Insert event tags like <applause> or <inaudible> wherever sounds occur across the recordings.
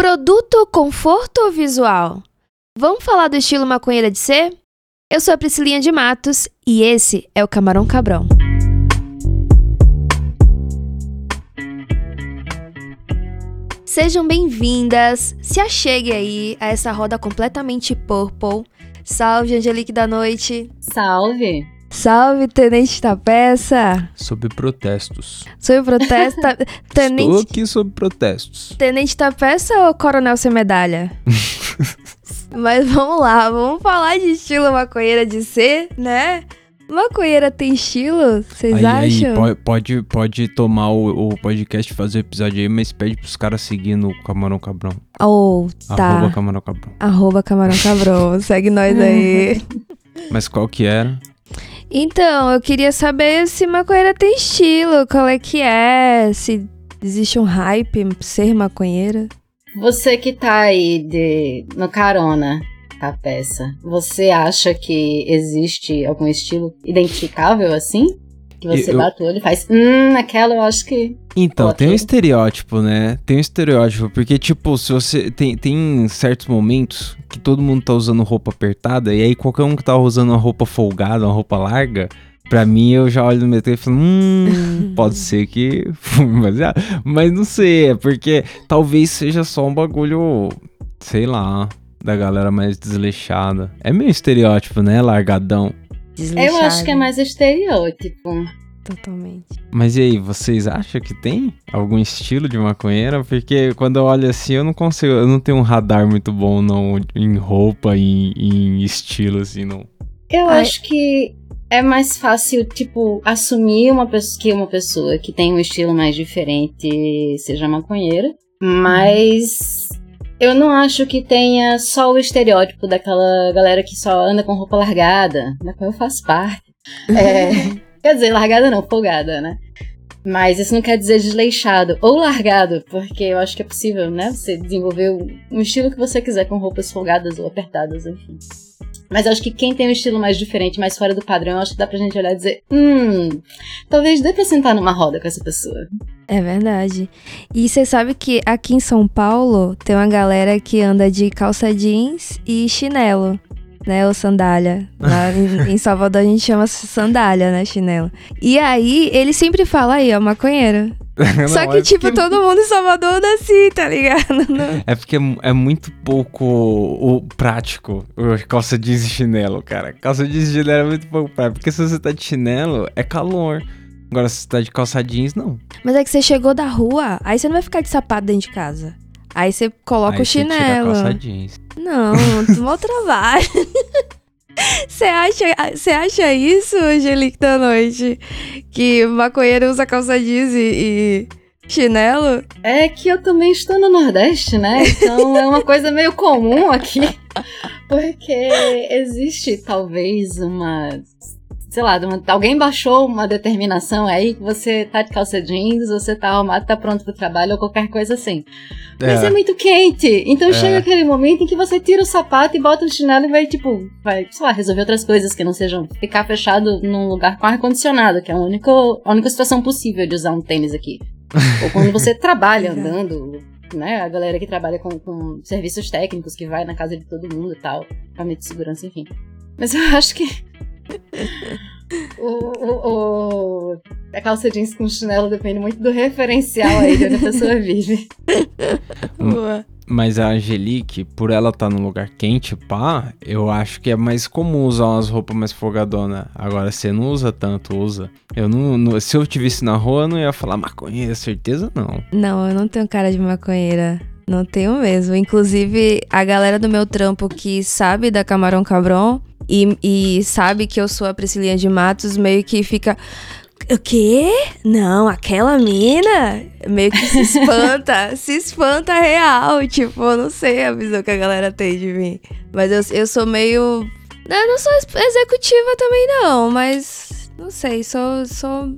Produto, conforto ou visual? Vamos falar do estilo maconheira de ser? Eu sou a Priscilinha de Matos e esse é o Camarão Cabrão. Sejam bem-vindas, se achegue aí a essa roda completamente purple. Salve, Angelique da Noite. Salve. Salve, Tenente da Peça. Sob protestos. Sob protesto. <laughs> Tenente... Estou aqui sob protestos. Tenente da Peça ou Coronel Sem Medalha? <laughs> Mas vamos lá, vamos falar de estilo maconheira de ser, né? Maconheira tem estilo? Vocês acham? Aí, pode, pode tomar o, o podcast, fazer o episódio aí, mas pede pros caras seguir no Camarão Cabrão. Oh, tá. Arroba Camarão Cabrão. Arroba Camarão Cabrão. Segue nós aí. <laughs> Mas qual que era? Então, eu queria saber se maconheira tem estilo, qual é que é, se existe um hype ser maconheira. Você que tá aí de, no carona a peça, você acha que existe algum estilo identificável assim? Que você eu, bate o olho e faz, hum, aquela eu acho que. Então, tem um estereótipo, né? Tem um estereótipo, porque, tipo, se você. Tem, tem certos momentos que todo mundo tá usando roupa apertada, e aí qualquer um que tá usando uma roupa folgada, uma roupa larga, Pra mim, eu já olho no metrô e falo, hum, pode <laughs> ser que. mas, mas não sei, é porque talvez seja só um bagulho, sei lá, da galera mais desleixada. É meio estereótipo, né? Largadão. Eu acho que é mais estereótipo. Totalmente. Mas e aí, vocês acham que tem algum estilo de maconheira? Porque quando eu olho assim, eu não consigo, eu não tenho um radar muito bom não em roupa, em, em estilo assim, não. Eu Ai. acho que é mais fácil, tipo, assumir uma pessoa, que uma pessoa que tem um estilo mais diferente seja maconheira, mas eu não acho que tenha só o estereótipo daquela galera que só anda com roupa largada, da qual eu faço parte. É, <laughs> quer dizer, largada não, folgada, né? Mas isso não quer dizer desleixado ou largado, porque eu acho que é possível, né? Você desenvolver um estilo que você quiser com roupas folgadas ou apertadas, enfim. Mas eu acho que quem tem um estilo mais diferente, mais fora do padrão, acho que dá pra gente olhar e dizer: hum, talvez dê pra sentar numa roda com essa pessoa. É verdade. E você sabe que aqui em São Paulo tem uma galera que anda de calça jeans e chinelo né? Ou sandália. Lá em, em, Salvador a gente chama sandália, né? Chinelo. E aí, ele sempre fala aí, ó, maconheiro. <laughs> Não, Só que, é tipo, porque... todo mundo em Salvador anda assim, tá ligado? <laughs> É porque é muito pouco o prático calça jeans e chinelo, cara. Calça jeans e chinelo é muito pouco prático. Porque se você tá de chinelo, é calor. Agora, se você tá de calça jeans, não. Mas é que você chegou da rua, aí você não vai ficar de sapato dentro de casa. Aí você coloca aí o chinelo. Você tira a calça jeans. Não, mal trabalho. <laughs> Você acha, você acha isso, Angelique da Noite? Que maconheiro usa calça jeans e, e, chinelo? É que eu também estou no Nordeste, né? Então é uma coisa meio comum aqui. <laughs> Porque existe talvez uma sei lá, alguém baixou uma determinação aí que você tá de calça jeans, você tá arrumado, tá pronto pro trabalho ou qualquer coisa assim. É. Mas é muito quente. Então é. chega aquele momento em que você tira o sapato e bota o chinelo e vai, tipo, vai, sei lá, resolver outras coisas que não sejam ficar fechado num lugar com ar-condicionado, que é a única, a única situação possível de usar um tênis aqui. <laughs> ou quando você trabalha andando, né? A galera que trabalha com, com serviços técnicos, que vai na casa de todo mundo e tal, equipamento de segurança, enfim. Mas eu <laughs> acho que o, o, o, a calça jeans com chinelo depende muito do referencial aí de onde a pessoa vive. <laughs> Boa. Mas a Angelique, por ela estar tá num lugar quente, pá, eu acho que é mais comum usar umas roupas mais folgadonas. Agora, você não usa tanto, usa. Eu não, não, Se eu te visse na rua, eu não ia falar maconheira, certeza não. Não, eu não tenho cara de maconheira. Não tenho mesmo. Inclusive, a galera do meu trampo que sabe da Camarão Cabrão e, e sabe que eu sou a Priscilinha de Matos, meio que fica. O quê? Não, aquela mina meio que se espanta, <laughs> se espanta real. Tipo, eu não sei a visão que a galera tem de mim. Mas eu, eu sou meio. Eu não sou executiva também, não, mas não sei, sou, sou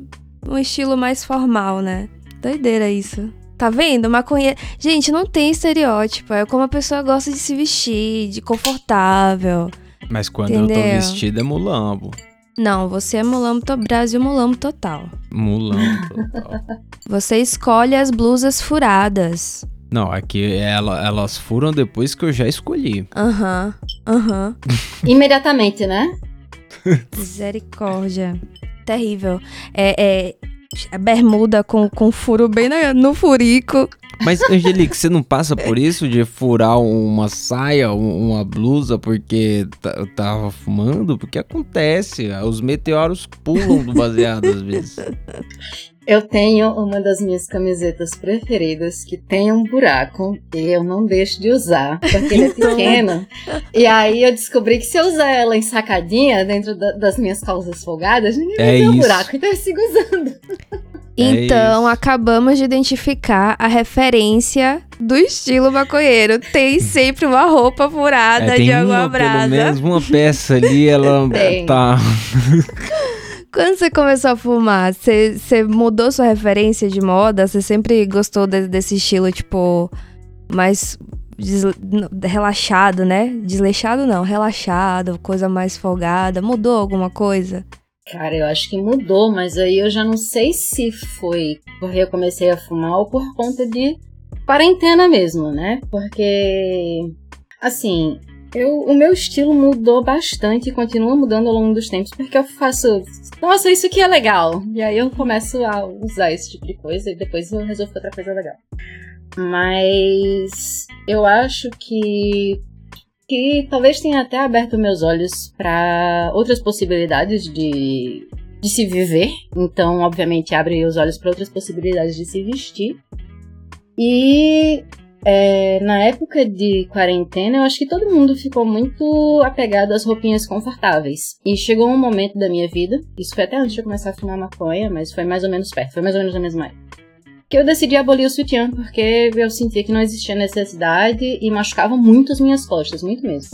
um estilo mais formal, né? Doideira isso. Tá vendo? Maconheiro. Gente, não tem estereótipo. É como a pessoa gosta de se vestir, de confortável. Mas quando Entendeu? eu tô vestido é mulambo. Não, você é mulambo to Brasil mulambo total. Mulambo <laughs> total. você escolhe as blusas furadas. Não, aqui ela, elas foram depois que eu já escolhi. Aham, aham. <laughs> Imediatamente, né? Misericórdia. Terrível. É, é bermuda com, com furo bem na- no furico. Mas, Angelique, você não passa por isso de furar uma saia, um- uma blusa porque tá- tava fumando? Porque acontece, os meteoros pulam do baseado às vezes. <laughs> Eu tenho uma das minhas camisetas preferidas que tem um buraco e eu não deixo de usar, porque ele é <laughs> Então. pequeno. E aí eu descobri que se eu usar ela ensacadinha dentro da- das minhas calças folgadas, ninguém vai É ver o isso. buraco, então eu sigo usando. <laughs> Então, isso. acabamos de identificar a referência do estilo maconheiro. Tem sempre uma roupa furada É, de água uma, pelo brasa. menos uma peça ali, ela <laughs> Tem. tá... Quando você começou a fumar, você, você mudou sua referência de moda? Você sempre gostou de- desse estilo, tipo, mais des- n- relaxado, né? Desleixado não, relaxado, coisa mais folgada. Mudou alguma coisa? Cara, eu acho que mudou, mas aí eu já não sei se foi porque eu comecei a fumar ou por conta de quarentena mesmo, né? Porque, assim, eu, o meu estilo mudou bastante e continua mudando ao longo dos tempos, porque eu faço, nossa, isso aqui é legal. E aí eu começo a usar esse tipo de coisa e depois eu resolvo outra coisa legal. Mas eu acho que que talvez tenha até aberto meus olhos para outras possibilidades de, de se viver. Então, obviamente, abre os olhos para outras possibilidades de se vestir. E é, na época de quarentena, eu acho que todo mundo ficou muito apegado às roupinhas confortáveis. E chegou um momento da minha vida, isso foi até antes de eu começar a fumar maconha, mas foi mais ou menos perto, foi mais ou menos na mesma época que eu decidi abolir o sutiã, porque eu sentia que não existia necessidade e machucava muito as minhas costas, muito mesmo.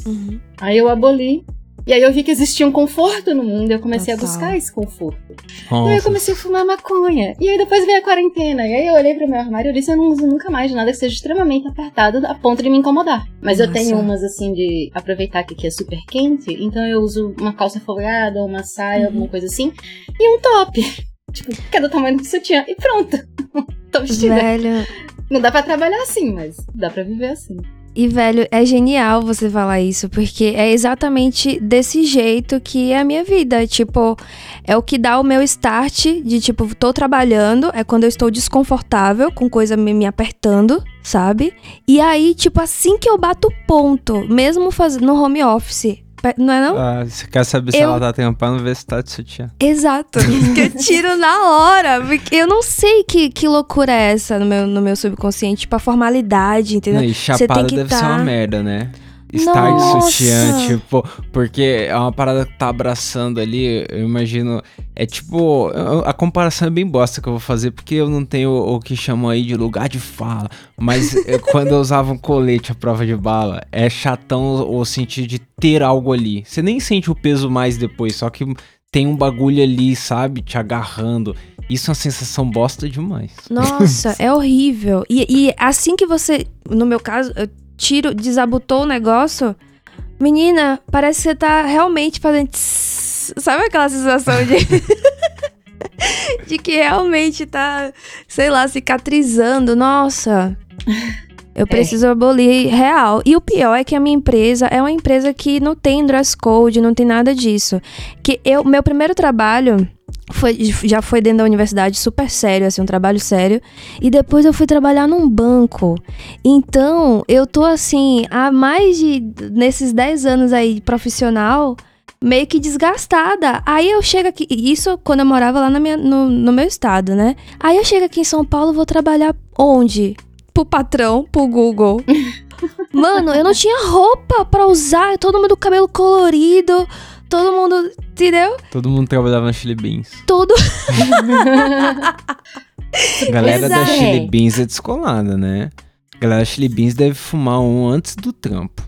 Aí eu aboli, e aí eu vi que existia um conforto no mundo, e eu comecei Total. a buscar esse conforto. E aí eu Nossa, comecei a fumar maconha, e aí depois veio a quarentena, e aí eu olhei pro meu armário e eu disse, eu não uso nunca mais nada que seja extremamente apertado a ponto de me incomodar. Mas eu Nossa. tenho umas assim de aproveitar que aqui é super quente, então eu uso uma calça folgada, uma saia, Uhum. alguma coisa assim, e um top. <laughs> Tipo, que é do tamanho do sutiã, e pronto. <laughs> Tô vestida. Velho. Não dá pra trabalhar assim, mas dá pra viver assim. E, velho, é genial você falar isso, porque é exatamente desse jeito que é a minha vida. Tipo, é o que dá o meu start de, tipo, tô trabalhando, é quando eu estou desconfortável, com coisa me, me apertando, sabe? E aí, tipo, assim que eu bato ponto, mesmo fazendo no home office, não é não? ah, você quer saber se Eu- ela tá tampando, ver se tá de sutiã. Exato. <laughs> que eu tiro na hora. Porque eu não sei que, que loucura é essa no meu, no meu subconsciente. Tipo, a formalidade, entendeu? Não, e Você chapada tem que deve ser tá- uma merda, né? Estar de Nossa! sutiã, tipo, porque é uma parada que tá abraçando ali, eu imagino. É tipo, a comparação é bem bosta que eu vou fazer, porque eu não tenho o que chamam aí de lugar de fala. Mas é, <laughs> quando eu usava um colete à prova de bala, é chatão o sentido de ter algo ali. Você nem sente o peso mais depois, só que tem um bagulho ali, sabe, te agarrando. Isso é uma sensação bosta demais. Nossa, <laughs> é horrível. E, e assim que você, no meu caso, eu tiro, desabotou o negócio, menina, parece que você tá realmente fazendo. tss, sabe aquela sensação de. <laughs> de que realmente tá, sei lá, cicatrizando. Nossa. Eu preciso abolir real. E o pior é que a minha empresa é uma empresa que não tem dress code, não tem nada disso. Que eu, meu primeiro trabalho foi, já foi dentro da universidade super sério, assim, um trabalho sério. E depois eu fui trabalhar num banco. Então, eu tô assim, há mais de. nesses 10 anos aí profissional, meio que desgastada. Aí eu chego aqui. Isso quando eu morava lá na minha, no, no meu estado, né? Aí eu chego aqui em São Paulo, vou trabalhar onde? Pro patrão, pro Google. <laughs> Mano, eu não tinha roupa pra usar, todo mundo com cabelo colorido, todo mundo, entendeu? Todo mundo trabalhava na Chili Beans. Todo <laughs> A galera da Exato. Chili Beans é descolada, né? A galera da Chili Beans deve fumar um antes do trampo.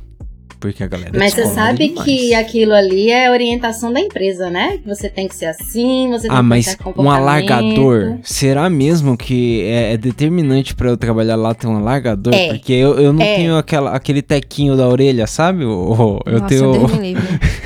Porque a galera é Mas você sabe demais. que aquilo ali é orientação da empresa, né? Que você tem que ser assim, você tem Ah, que mas ter um alargador, será mesmo que é, é determinante pra eu trabalhar lá ter um alargador? É. Porque eu, eu não É. tenho aquela, aquele tequinho da orelha, sabe? O- eu Nossa, tenho. Deus <laughs>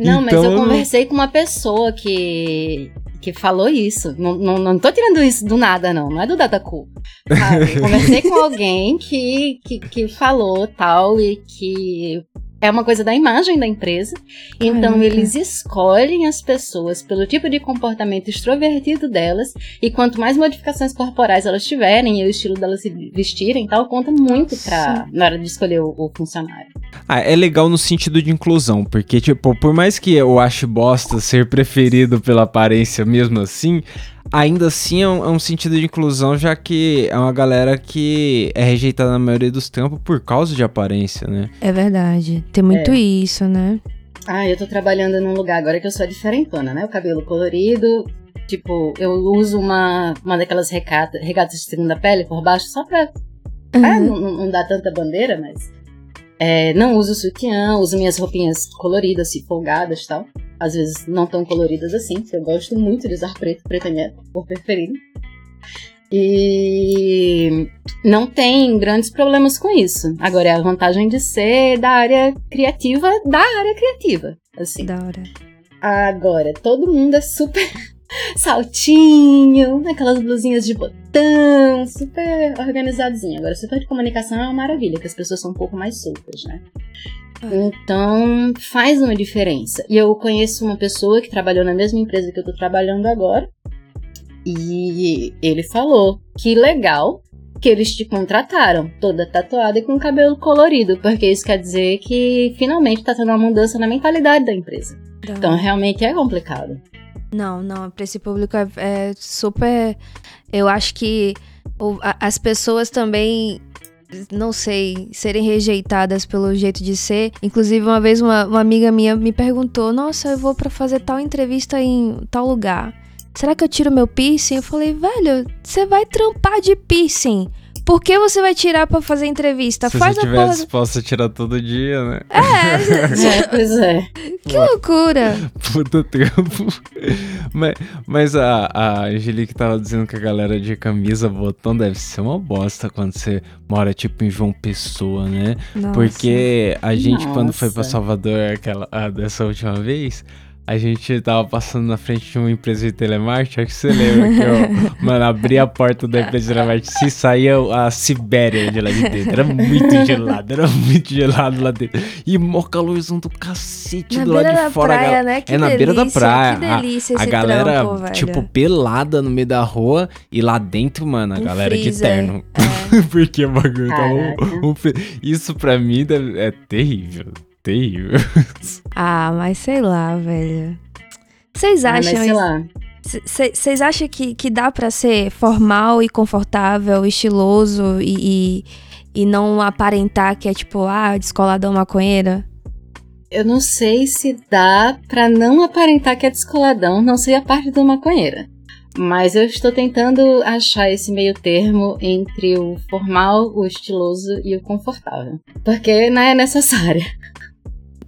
Não, mas Então, eu conversei com uma pessoa que que falou isso. Não, não, não tô tirando isso do nada, não. Não é do Dataku. Sabe? <laughs> Conversei com alguém que, que, que falou tal e que é uma coisa da imagem da empresa. Então Caraca. eles escolhem as pessoas pelo tipo de comportamento extrovertido delas e quanto mais modificações corporais elas tiverem e o estilo delas se vestirem, e tal, conta muito pra, na hora de escolher o, o funcionário. Ah, é legal no sentido de inclusão, porque, tipo, por mais que eu ache bosta ser preferido pela aparência mesmo assim, ainda assim é um, é um sentido de inclusão, já que é uma galera que é rejeitada na maioria dos tempos por causa de aparência, né? É verdade. Tem muito É. isso, né? Ah, eu tô trabalhando num lugar agora que eu sou a diferentona, né? O cabelo colorido. Tipo, eu uso uma, uma daquelas regata, regatas de segunda pele por baixo só pra Ah, Uhum. não, não- não dá tanta bandeira, mas. É, não uso sutiã, uso minhas roupinhas coloridas e folgadas e tal. Às vezes não tão coloridas assim, porque eu gosto muito de usar preto, preto é minha cor preferida. E não tem grandes problemas com isso. Agora é a vantagem de ser da área criativa, da área criativa. Assim. Da hora. Agora, todo mundo é super saltinho, aquelas blusinhas de botão, super organizadinho. Agora, o setor de comunicação é uma maravilha, que as pessoas são um pouco mais soltas, né? Então, faz uma diferença. E eu conheço uma pessoa que trabalhou na mesma empresa que eu tô trabalhando agora, e ele falou que legal que eles te contrataram, toda tatuada e com cabelo colorido, porque isso quer dizer que finalmente tá tendo uma mudança na mentalidade da empresa. Hora. Então, realmente é complicado. Não, não, pra esse público é, é super. Eu acho que o- a- as pessoas também, não sei, serem rejeitadas pelo jeito de ser. Inclusive, uma vez uma, uma amiga minha me perguntou: Nossa, eu vou pra fazer tal entrevista em tal lugar. Será que eu tiro meu piercing? Eu falei, velho, você vai trampar de piercing. Por que você vai tirar pra fazer entrevista? Se Faz você a tivesse porra. disposto a tirar todo dia, né? É, <laughs> É, pois é. que loucura. Puta tempo. <laughs> mas mas a, a Angelique tava dizendo que a galera de camisa botão deve ser uma bosta quando você mora, tipo, em João Pessoa, né? Nossa. Porque a gente, quando foi pra Nossa. Salvador aquela, ah, dessa última vez, a gente tava passando na frente de uma empresa de telemarketing, acho que você lembra que eu, <laughs> mano, abri a porta da empresa de telemarketing e saía a Sibéria de lá de dentro. Era muito gelado, era muito gelado lá dentro. E mó calorzão do cacete Na do lado de fora. a praia, né? Que é na beira da praia. Que A- delícia A, esse galera, trampo, tipo, pelada no meio da rua e lá dentro, mano, a Um galera de freezer, terno. é. <laughs> Porque o bagulho tá um, um Isso pra mim é terrível. Terrível. <laughs> Ah, mas sei lá, velho. Vocês Ah, mas acham sei lá. Vocês acham que, que dá pra ser formal e confortável, estiloso e, e, e não aparentar que é tipo, ah, descoladão maconheira? Eu não sei se dá pra não aparentar que é descoladão, não sei a parte do maconheira. Mas eu estou tentando achar esse meio termo entre o formal, o estiloso e o confortável. Porque não é necessário.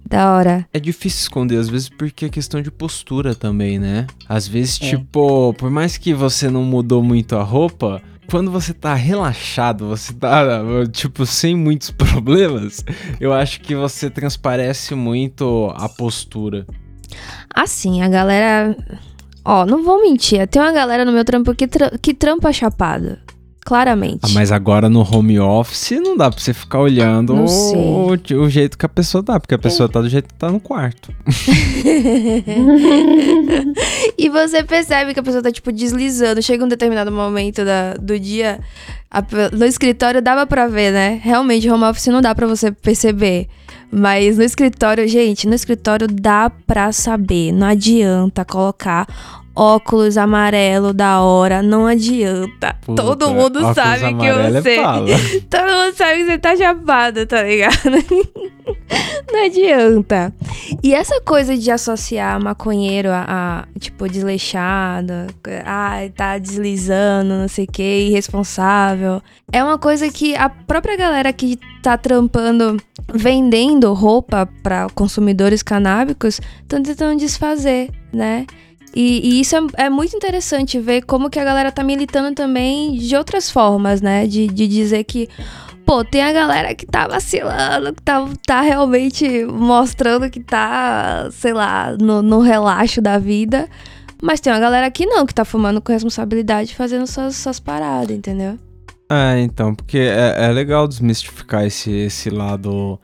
Da hora. É difícil esconder, às vezes, porque é questão de postura também, né? Às vezes, É. tipo, por mais que você não mudou muito a roupa, quando você tá relaxado, você tá, tipo, sem muitos <laughs> problemas, eu acho que você transparece muito a postura. Assim, a galera. Ó, não vou mentir, tem uma galera no meu trampo que, tra- que trampa chapada. Claramente. Ah, mas agora no home office não dá pra você ficar olhando o, o jeito que a pessoa tá, porque a pessoa tá do jeito que tá no quarto. <laughs> e você percebe que a pessoa tá, tipo, deslizando. Chega um determinado momento da, do dia, a no escritório dava pra ver, né? Realmente, home office não dá pra você perceber. Mas no escritório, gente, no escritório dá pra saber. Não adianta colocar óculos amarelo da hora. Não adianta. Puta, Todo mundo sabe que é você. bala. <laughs> Todo mundo sabe que você tá chapado, tá ligado? <laughs> Não adianta. E essa coisa de associar maconheiro a, a, tipo, desleixado, ai, tá deslizando, não sei o que, irresponsável, é uma coisa que a própria galera que tá trampando, vendendo roupa para consumidores canábicos, estão tentando desfazer, né? E, e isso é, é muito interessante ver como que a galera tá militando também de outras formas, né? De, de dizer que, pô, tem a galera que tá vacilando, que tá, tá realmente mostrando que tá, sei lá, no, no relaxo da vida. Mas tem uma galera aqui não, que tá fumando com responsabilidade, fazendo suas, suas paradas, entendeu? É, então, porque é, é legal desmistificar esse, esse lado.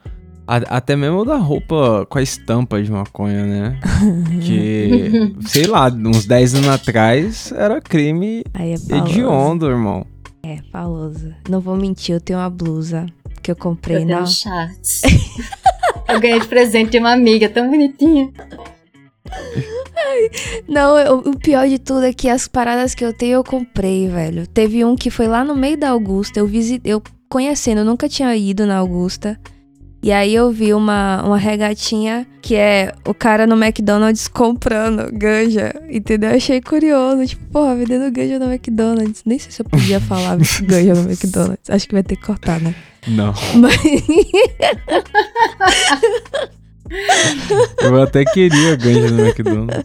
A- até mesmo da roupa com a estampa de maconha, né? <laughs> Que, sei lá, uns 10 anos atrás era crime Aí é hediondo, irmão. É, faloso. Não vou mentir, eu tenho uma blusa que eu comprei Eu na... <laughs> eu ganhei de presente de uma amiga tão bonitinha. Não, eu- o pior de tudo é que as paradas que eu tenho eu comprei, velho. Teve um que foi lá no meio da Augusta, eu visitei, eu conhecendo, eu nunca tinha ido na Augusta. E aí eu vi uma, uma regatinha que é o cara no McDonald's <laughs> comprando ganja, entendeu? Eu achei curioso, tipo, porra, vendendo ganja no McDonald's. Nem sei se eu podia falar <laughs> ganja no McDonald's. Acho que vai ter que cortar, né? Não. Mas... <laughs> Eu até queria ganja no McDonald's.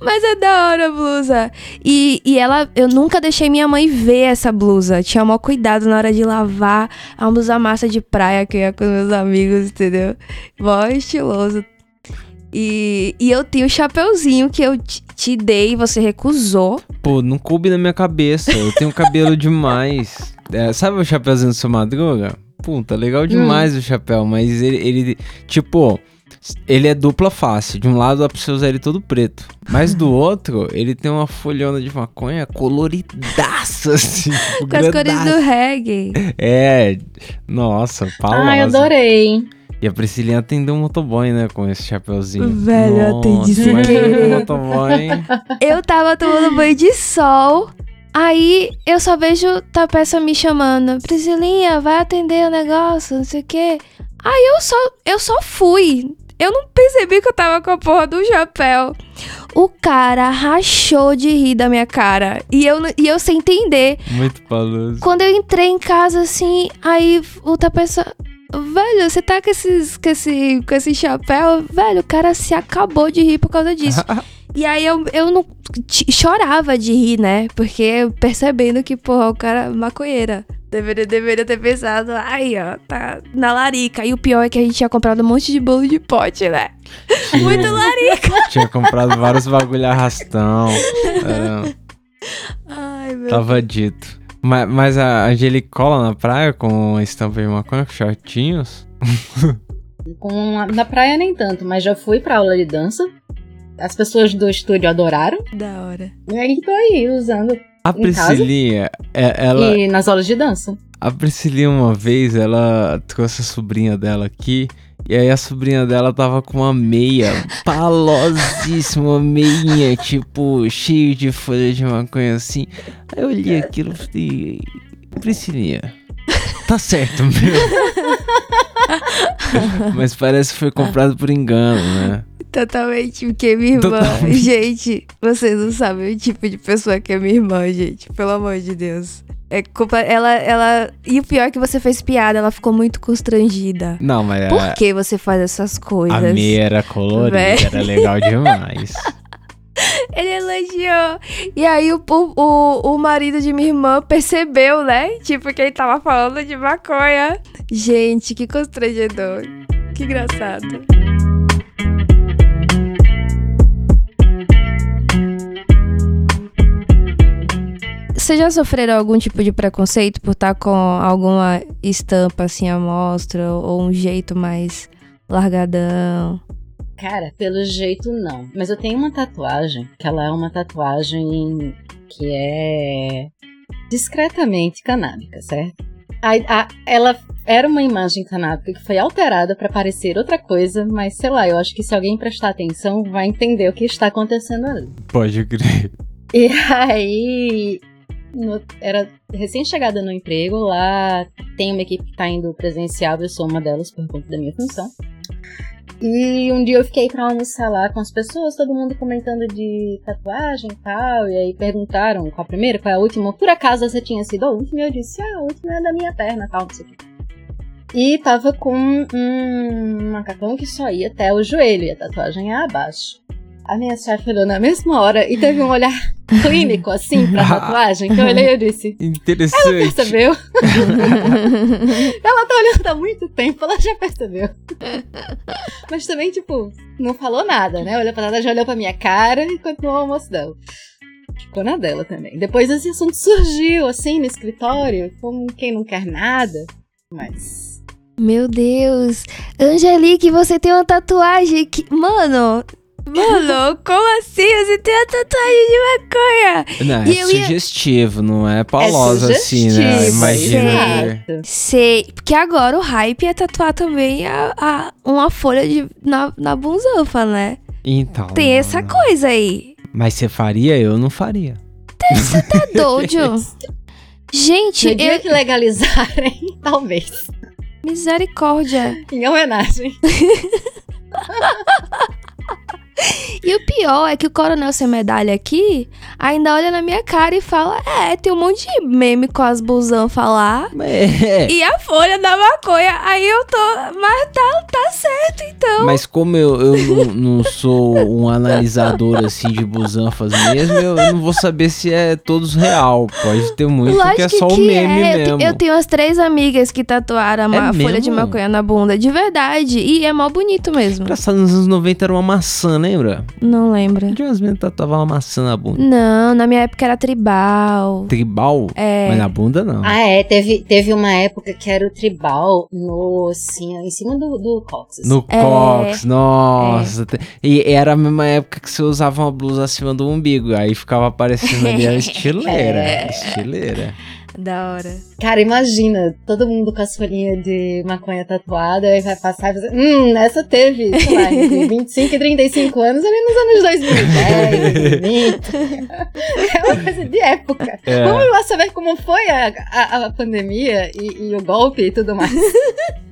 Mas é da hora a blusa. E, e ela, eu nunca deixei minha mãe ver essa blusa. Tinha maior cuidado na hora de lavar. É uma blusa massa de praia que eu ia com meus amigos, entendeu? Mó estiloso. E, e eu tenho o chapeuzinho que eu te, te dei e você recusou. Pô, não coube na minha cabeça. Eu tenho cabelo demais. É, sabe o chapeuzinho do seu madruga? Puta, legal demais o chapéu, mas ele, ele, tipo, ele é dupla face. De um lado dá pra você usar ele todo preto. Mas do outro, ele tem uma folhona de maconha coloridaça, <laughs> assim. tipo, Com as cores do reggae. É, nossa, palosa. Ai, adorei. E a Priscilinha atendeu um motoboy, né, com esse chapeuzinho. Velho, eu atendi sem querer. um motoboy. Eu tava tomando banho de sol. Aí eu só vejo Tapeça me chamando. Priscilinha, vai atender o negócio, não sei o quê. Aí eu só, eu só fui. Eu não percebi que eu tava com a porra do chapéu. O cara rachou de rir da minha cara. E eu, e eu sem entender. Muito paloso. Quando eu entrei em casa, assim, aí o Tapeça... Velho, você tá com, esses, com, esse, com esse chapéu? Velho, o cara se acabou de rir por causa disso. <laughs> E aí eu, eu não chorava de rir, né? Porque percebendo que, porra, o cara é maconheira. Deveria, deveria ter pensado, ai, ó, tá na larica. E o pior é que a gente tinha comprado um monte de bolo de pote, né? Muito larica. Tinha comprado vários bagulho arrastão. Era- Ai, meu tava dito. Mas, mas a Angelique cola na praia com a estampa de maconha, com shortinhos? Com na praia nem tanto, mas já fui pra aula de dança. As pessoas do estúdio adoraram. Da hora. E aí tô aí usando. A? Priscilinha, é- ela, E nas aulas de dança. a Priscilinha uma vez, ela trouxe a sobrinha dela aqui. E aí a sobrinha dela tava com uma meia <laughs> palosíssima, uma meinha, tipo, cheio de folha de maconha assim. Aí eu olhei aquilo e falei, Priscilinha, tá certo mesmo. <laughs> Mas parece que foi comprado por engano, né? Totalmente, porque minha irmã. Totalmente. <laughs> Gente, vocês não sabem o tipo de pessoa que é minha irmã, gente. Pelo amor de Deus. É culpa. Ela, ela. E o pior é que você fez piada, ela ficou muito constrangida. Não, mas Por que você faz essas coisas? a meia era colorida, Véi. era legal demais. <laughs> Ele elogiou. E aí o, o, o, o marido de minha irmã percebeu, né? Tipo, que ele tava falando de maconha. Gente, que constrangedor. Que engraçado. Vocês já sofreram algum tipo de preconceito por estar com alguma estampa assim à mostra ou um jeito mais largadão? Cara, pelo jeito não. Mas eu tenho uma tatuagem, que ela é uma tatuagem que é discretamente canábica, certo? A- a- ela era uma imagem canábica que foi alterada para parecer outra coisa, mas sei lá, eu acho que se alguém prestar atenção vai entender o que está acontecendo ali. Pode crer. E aí, no- era recém-chegada no emprego, lá tem uma equipe que tá indo presencial, eu sou uma delas por conta da minha função. E um dia eu fiquei pra almoçar lá com as pessoas, todo mundo comentando de tatuagem e tal, e aí perguntaram qual a primeira, qual é a última. Por acaso essa tinha sido a última? E eu disse, ah, a última é da minha perna, tal, não sei o quê. E tava com um macacão que só ia até o joelho, e a tatuagem é abaixo. A minha chefe olhou na mesma hora e teve um olhar <laughs> clínico, assim, pra tatuagem, que eu olhei e eu disse. Interessante. Percebeu? <laughs> ela tá olhando há muito tempo, ela já percebeu. Mas também, tipo, não falou nada, né? Olhou pra nada, já olhou pra minha cara e continuou o almoço dela. Ficou na dela também. Depois esse assunto surgiu, assim, no escritório, como quem não quer nada. Mas. Meu Deus. Angelique, você tem uma tatuagem que. Mano. Mano, como assim? Você tem uma tatuagem de maconha? Não, E é eu ia- sugestivo, não é paulosa assim, né? sugestivo, Imagina. Sei. Porque agora o hype é tatuar também a, a- uma folha de, na, na bunzanfa, né? Então. Tem essa não. coisa aí. Mas você faria? Eu não faria. Tá doido? <laughs> Gente, No dia eu... que legalizarem, <laughs> talvez. misericórdia. Em homenagem. <laughs> <laughs> E o pior é que o coronel sem medalha aqui ainda olha na minha cara e fala: É, tem um monte de meme com as busanfas lá. É. E a folha da maconha. Aí eu tô. Mas tá, tá certo, então. Mas como eu, eu não, não sou um analisador assim de busanfas mesmo, eu, eu não vou saber se é todos real. Pode ter muito Lógico que é só o meme é. Eu, mesmo. eu tenho as três amigas que tatuaram a ma- É folha de maconha na bunda, de verdade. E é mó bonito mesmo. Engraçado, nos anos 90 era uma maçã, lembra? Não lembro. De umas meninas tatuavam uma maçã na bunda. Não, na minha época era tribal. Tribal? É. Mas na bunda não. Ah, é. Teve, teve uma época que era o tribal no, assim, em cima do, do cóccix. No É. Cox, nossa. te- E era a mesma época que você usava uma blusa acima do umbigo. Aí ficava aparecendo ali a <laughs> estileira. É. Estileira. Da hora. Cara, imagina, todo mundo com as folhinhas de maconha tatuada, aí vai passar e vai dizer, hum, essa teve, sei lá, entre <laughs> 25 e 35 anos, ali nos anos 2010, 2020. <laughs> É uma coisa de época. É. Vamos lá saber como foi a, a, a pandemia e, e o golpe e tudo mais. <laughs>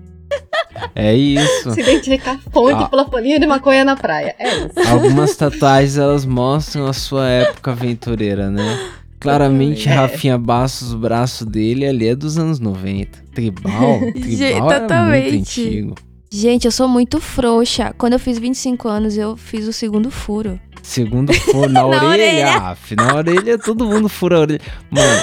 É isso. Se identificar fonte Ah. pela folhinha de maconha na praia. É isso. Algumas tatuagens elas mostram a sua época aventureira, né? Claramente, É. Rafinha Bastos, o braço dele ali é dos anos 90. Tribal? <laughs> Tribal é totalmente. muito antigo. Gente, eu sou muito frouxa. Quando eu fiz 25 anos, eu fiz o segundo furo. Segundo <laughs> furo na, Na orelha, orelha. Raf. Na orelha, todo mundo fura a orelha. Mano,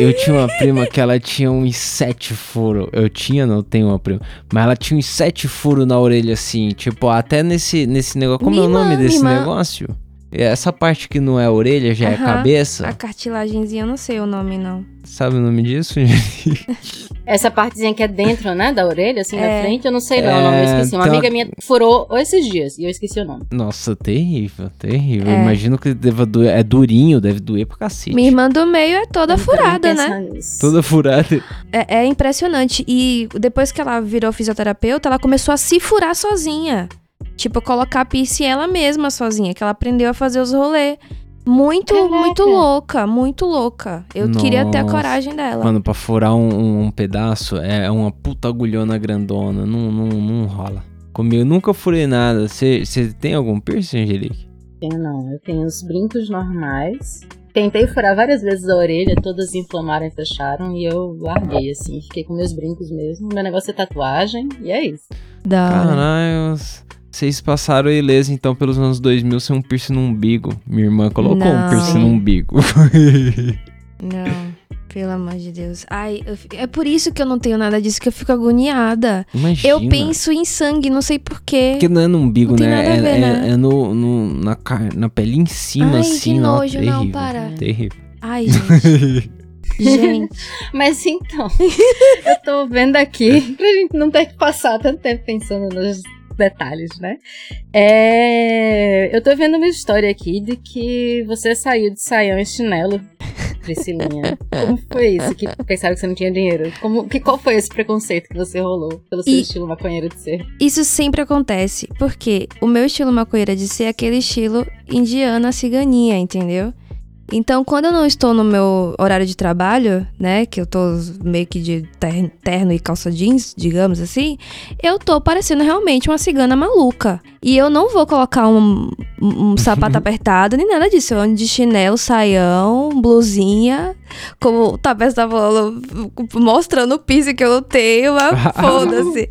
eu tinha uma prima que ela tinha uns sete furos. Eu tinha, não tenho uma prima. Mas ela tinha uns sete furos na orelha, assim. Tipo, até nesse, nesse negócio. Como é o nome irmã, desse irmã. negócio? Essa parte que não é orelha, já é Aham. cabeça. A cartilagenzinha, eu não sei o nome, não. Sabe o nome disso, gente? <laughs> Essa partezinha que é dentro, né, da orelha, assim, É. na frente, eu não sei não, o nome, eu É, esqueci. Uma uma- amiga minha furou esses dias e eu esqueci o nome. Nossa, terrível, terrível. É. Imagino que deva doer. É durinho, deve doer pra cacete. Minha irmã do meio é toda furada, né? Nisso. Toda furada. É, é impressionante. E depois que ela virou fisioterapeuta, ela começou a se furar sozinha. Tipo, colocar piercing ela mesma sozinha, que ela aprendeu a fazer os rolês. Muito, Caraca. muito louca, muito louca. Eu queria ter a Nossa. coragem dela. Mano, pra furar um, um- um pedaço é uma puta agulhona grandona. Não, não, não rola. Comigo eu nunca furei nada. Você tem algum piercing, Angelique? Tenho não, eu tenho os brincos normais. Tentei furar várias vezes a orelha, todas inflamaram e fecharam, e eu larguei, assim. Fiquei com meus brincos mesmo. Meu negócio é tatuagem, e é isso. Da. Caralho. Vocês passaram ileso então pelos anos 2000 sem um piercing no umbigo. Minha irmã colocou um Não. piercing no umbigo. <laughs> Não, pelo amor de Deus. Ai, é por isso que eu não tenho nada disso, que eu fico agoniada. Imagina. Eu penso em sangue, não sei porquê. Porque não é no umbigo, Não tem né? é, ver, é- né? é no, no- na, car- na pele em cima, Ai, assim. que ó, nojo, não, terrível, para. Terrível. Ai, <laughs> gente. gente. Mas então, <laughs> eu tô vendo aqui, pra gente não ter que passar tanto tempo pensando nos detalhes, né? É, eu tô vendo uma história aqui de que você saiu de saião e chinelo, Priscilinha. Como foi isso? Que pensaram que você não tinha dinheiro? Como, que, qual foi esse preconceito que você rolou pelo seu E- estilo maconheiro de ser? Isso sempre acontece, porque o meu estilo maconheira de ser é aquele estilo indiana ciganinha, entendeu? Então, quando eu não estou no meu horário de trabalho, né, que eu tô meio que de ter- terno e calça jeans, digamos assim, eu tô parecendo realmente uma cigana maluca. E eu não vou colocar um, um, um sapato <laughs> apertado nem nada disso. Eu ando de chinelo, saião, blusinha, como o Tapete tá falando, mostrando o piso que eu não tenho, mas <laughs> foda-se.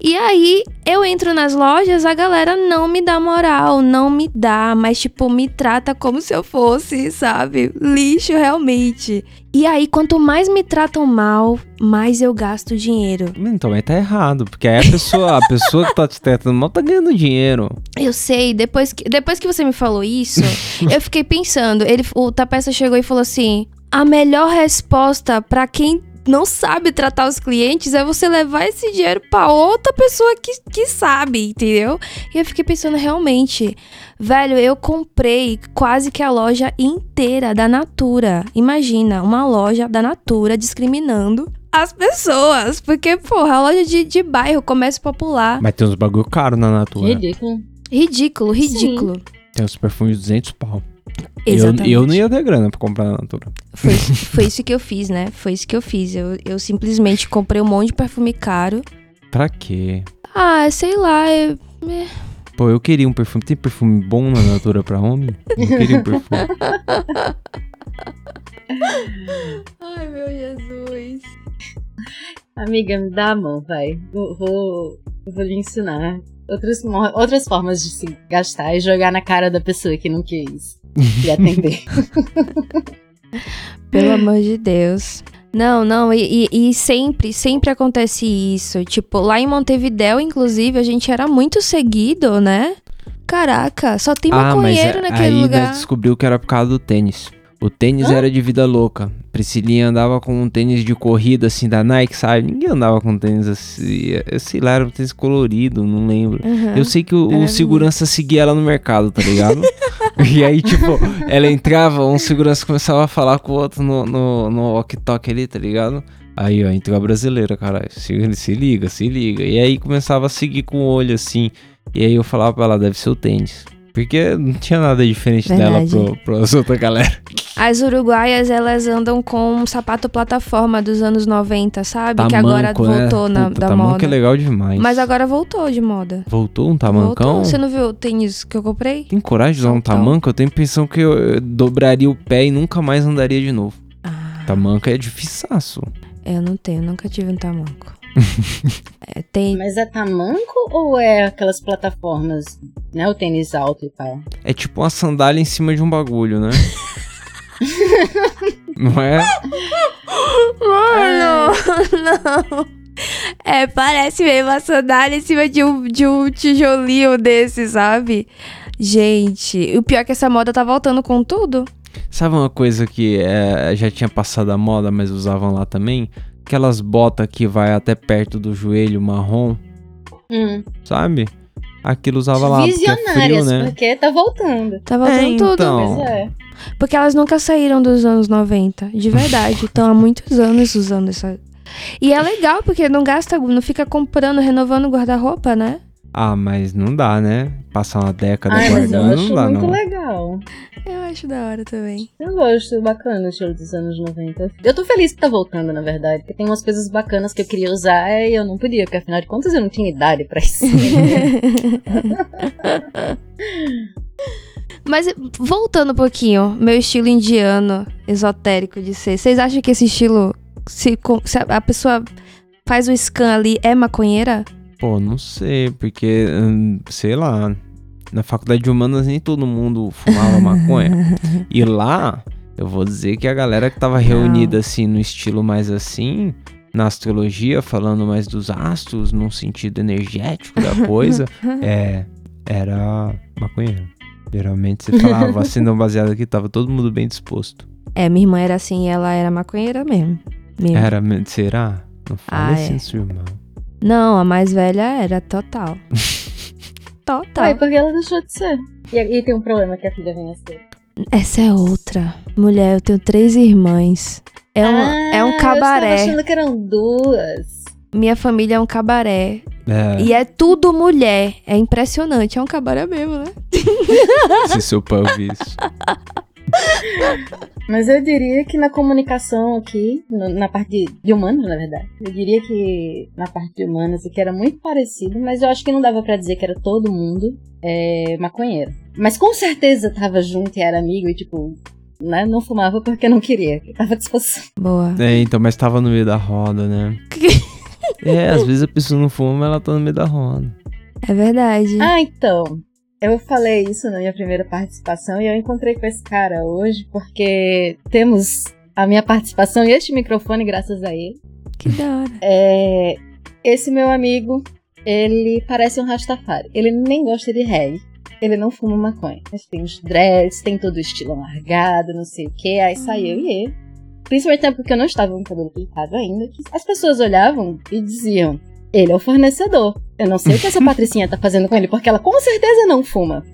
E aí eu entro nas lojas, a galera não me dá moral, não me dá, mas tipo, me trata como se eu fosse, sabe? Lixo realmente. E aí, quanto mais me tratam mal, mais eu gasto dinheiro. Então, mas tá errado, porque aí a pessoa, a pessoa que tá te tratando mal tá ganhando dinheiro. Eu sei, depois que, depois que você me falou isso, <laughs> eu fiquei pensando. Ele, o Tapeça chegou e falou assim: a melhor resposta pra quem não sabe tratar os clientes é você levar esse dinheiro pra outra pessoa que, que sabe, entendeu? E eu fiquei pensando realmente, velho, eu comprei quase que a loja inteira da Natura. Imagina, uma loja da Natura discriminando as pessoas. Porque, porra, a loja de, de bairro, comércio popular. Mas tem uns bagulho caro na Natura. Ridículo. Ridículo, ridículo. Tem uns perfumes de 200 pau. Eu, Exatamente. eu não ia ter grana pra comprar na Natura. Foi, <laughs> foi isso que eu fiz, né? Foi isso que eu fiz. Eu, eu simplesmente comprei um monte de perfume caro. Pra quê? Ah, sei lá, eu- Pô, eu queria um perfume. Tem perfume bom na Natura pra homem? Eu queria um perfume. <laughs> Ai, meu Jesus. Amiga, me dá a mão, vai. Vou, vou, vou lhe ensinar outras, outras formas de se gastar e jogar na cara da pessoa que não quis <laughs> lhe atender. <laughs> Pelo amor de Deus. Não, não, e, e- e sempre, sempre acontece isso. Tipo, lá em Montevidéu, inclusive, a gente era muito seguido, né? Caraca, só tem ah, mas maconheiro é- naquele aí lugar. descobriu que era por causa do tênis. O tênis era de vida louca. Priscilinha andava com um tênis de corrida assim da Nike, sabe? Ninguém andava com tênis assim. Sei lá, era um tênis colorido, não lembro. Uhum. Eu sei que o, o segurança seguia ela no mercado, tá ligado? <laughs> e aí, tipo, ela entrava, um segurança começava a falar com o outro no, no, no walkie-talkie ali, tá ligado? Aí, ó, entrou a brasileira, caralho. Se, se liga, se liga. E aí começava a seguir com o olho assim. E aí eu falava pra ela, deve ser o tênis. Porque não tinha nada diferente Verdade. dela pro, pros outra galera. <laughs> As uruguaias, elas andam com um sapato plataforma dos anos 90, sabe? que agora Tamanco, né? voltou na, Puta, da tamanco moda. é legal demais. Mas agora voltou de moda. Voltou um tamancão? Voltou. Você não viu o tênis que eu comprei? Tem coragem de usar um Então. tamanco? Eu tenho a impressão que eu, eu dobraria o pé e nunca mais andaria de novo. Ah, Tamanco é difiçaço. eu não tenho, nunca tive um tamanco. <laughs> É, tem. Mas é tamanco ou é aquelas plataformas, né? O tênis alto e tal? É tipo uma sandália em cima de um bagulho, né? <laughs> <laughs> Não é? Mano, não. É, parece mesmo a sandália em cima de um, de um tijolinho desse, sabe? Gente, o pior é que essa moda tá voltando com tudo. Sabe uma coisa que é, já tinha passado a moda, mas usavam lá também? Aquelas botas que vai até perto do joelho marrom, Hum. sabe? Aquilo usava lá, porque é frio, Visionárias, né? porque tá voltando. Tá voltando É, tudo. então. Pois é. Porque elas nunca saíram dos anos 90, de verdade. Estão há muitos anos usando essa. E é legal, porque não gasta, não fica comprando, renovando guarda-roupa, né? Ah, mas não dá, né? Passar uma década Ai, mas eu guardando acho não dá, muito não. legal. Eu acho da hora também. Eu gosto, bacana o estilo dos anos 90. Eu tô feliz que tá voltando, na verdade, porque tem umas coisas bacanas que eu queria usar e eu não podia, porque afinal de contas eu não tinha idade pra isso. <laughs> Mas voltando um pouquinho, meu estilo indiano, esotérico de ser. Vocês acham que esse estilo, se, se a- a pessoa faz o scan ali, é maconheira? Pô, não sei, porque, hum, sei lá, na faculdade de humanas nem todo mundo fumava maconha. <laughs> e lá, eu vou dizer que a galera que tava reunida assim, no estilo mais assim, na astrologia, falando mais dos astros, num sentido energético da coisa, <laughs> é, era maconheiro. Geralmente você falava, acenda um baseado aqui, tava todo mundo bem disposto. É, minha irmã era assim, ela era maconheira mesmo. mesmo. Era, será? Não fala Ah, assim, é. sua irmã. Não, a mais velha era total. <laughs> total. Ai, porque ela deixou de ser. E, e tem um problema que a filha vem a ser. Essa é outra. Mulher, eu tenho três irmãs. É, uma, é um Ah, Eu estava cabaré. achando que eram duas. Minha família é um cabaré. É, E é tudo mulher. É impressionante. É um cabaré mesmo, né? <laughs> se seu ouvir isso. Mas eu diria que na comunicação aqui, no- na parte de, de humanos, na verdade, eu diria que na parte de humanas aqui era muito parecido, mas eu acho que não dava pra dizer que era todo mundo é, maconheiro. Mas com certeza tava junto e era amigo e tipo, né, não fumava porque não queria, que tava à disposição. Boa. É, então, mas tava no meio da roda, né? É, às vezes a pessoa não fuma, mas ela tá no meio da roda. É verdade. Ah, então. Eu falei isso na minha primeira participação e eu encontrei com esse cara hoje porque temos a minha participação e este microfone graças a ele. Que da hora. É, esse meu amigo, ele parece um Rastafari. Ele nem gosta de reggae. Ele não fuma maconha. Mas tem os dreads, tem todo o estilo largado, não sei o que. Aí saiu e ele. Principalmente na época que eu não estava com o cabelo pintado ainda. As pessoas olhavam e diziam: Ele é o fornecedor. Eu não sei o que essa <laughs> patricinha tá fazendo com ele, porque ela com certeza não fuma.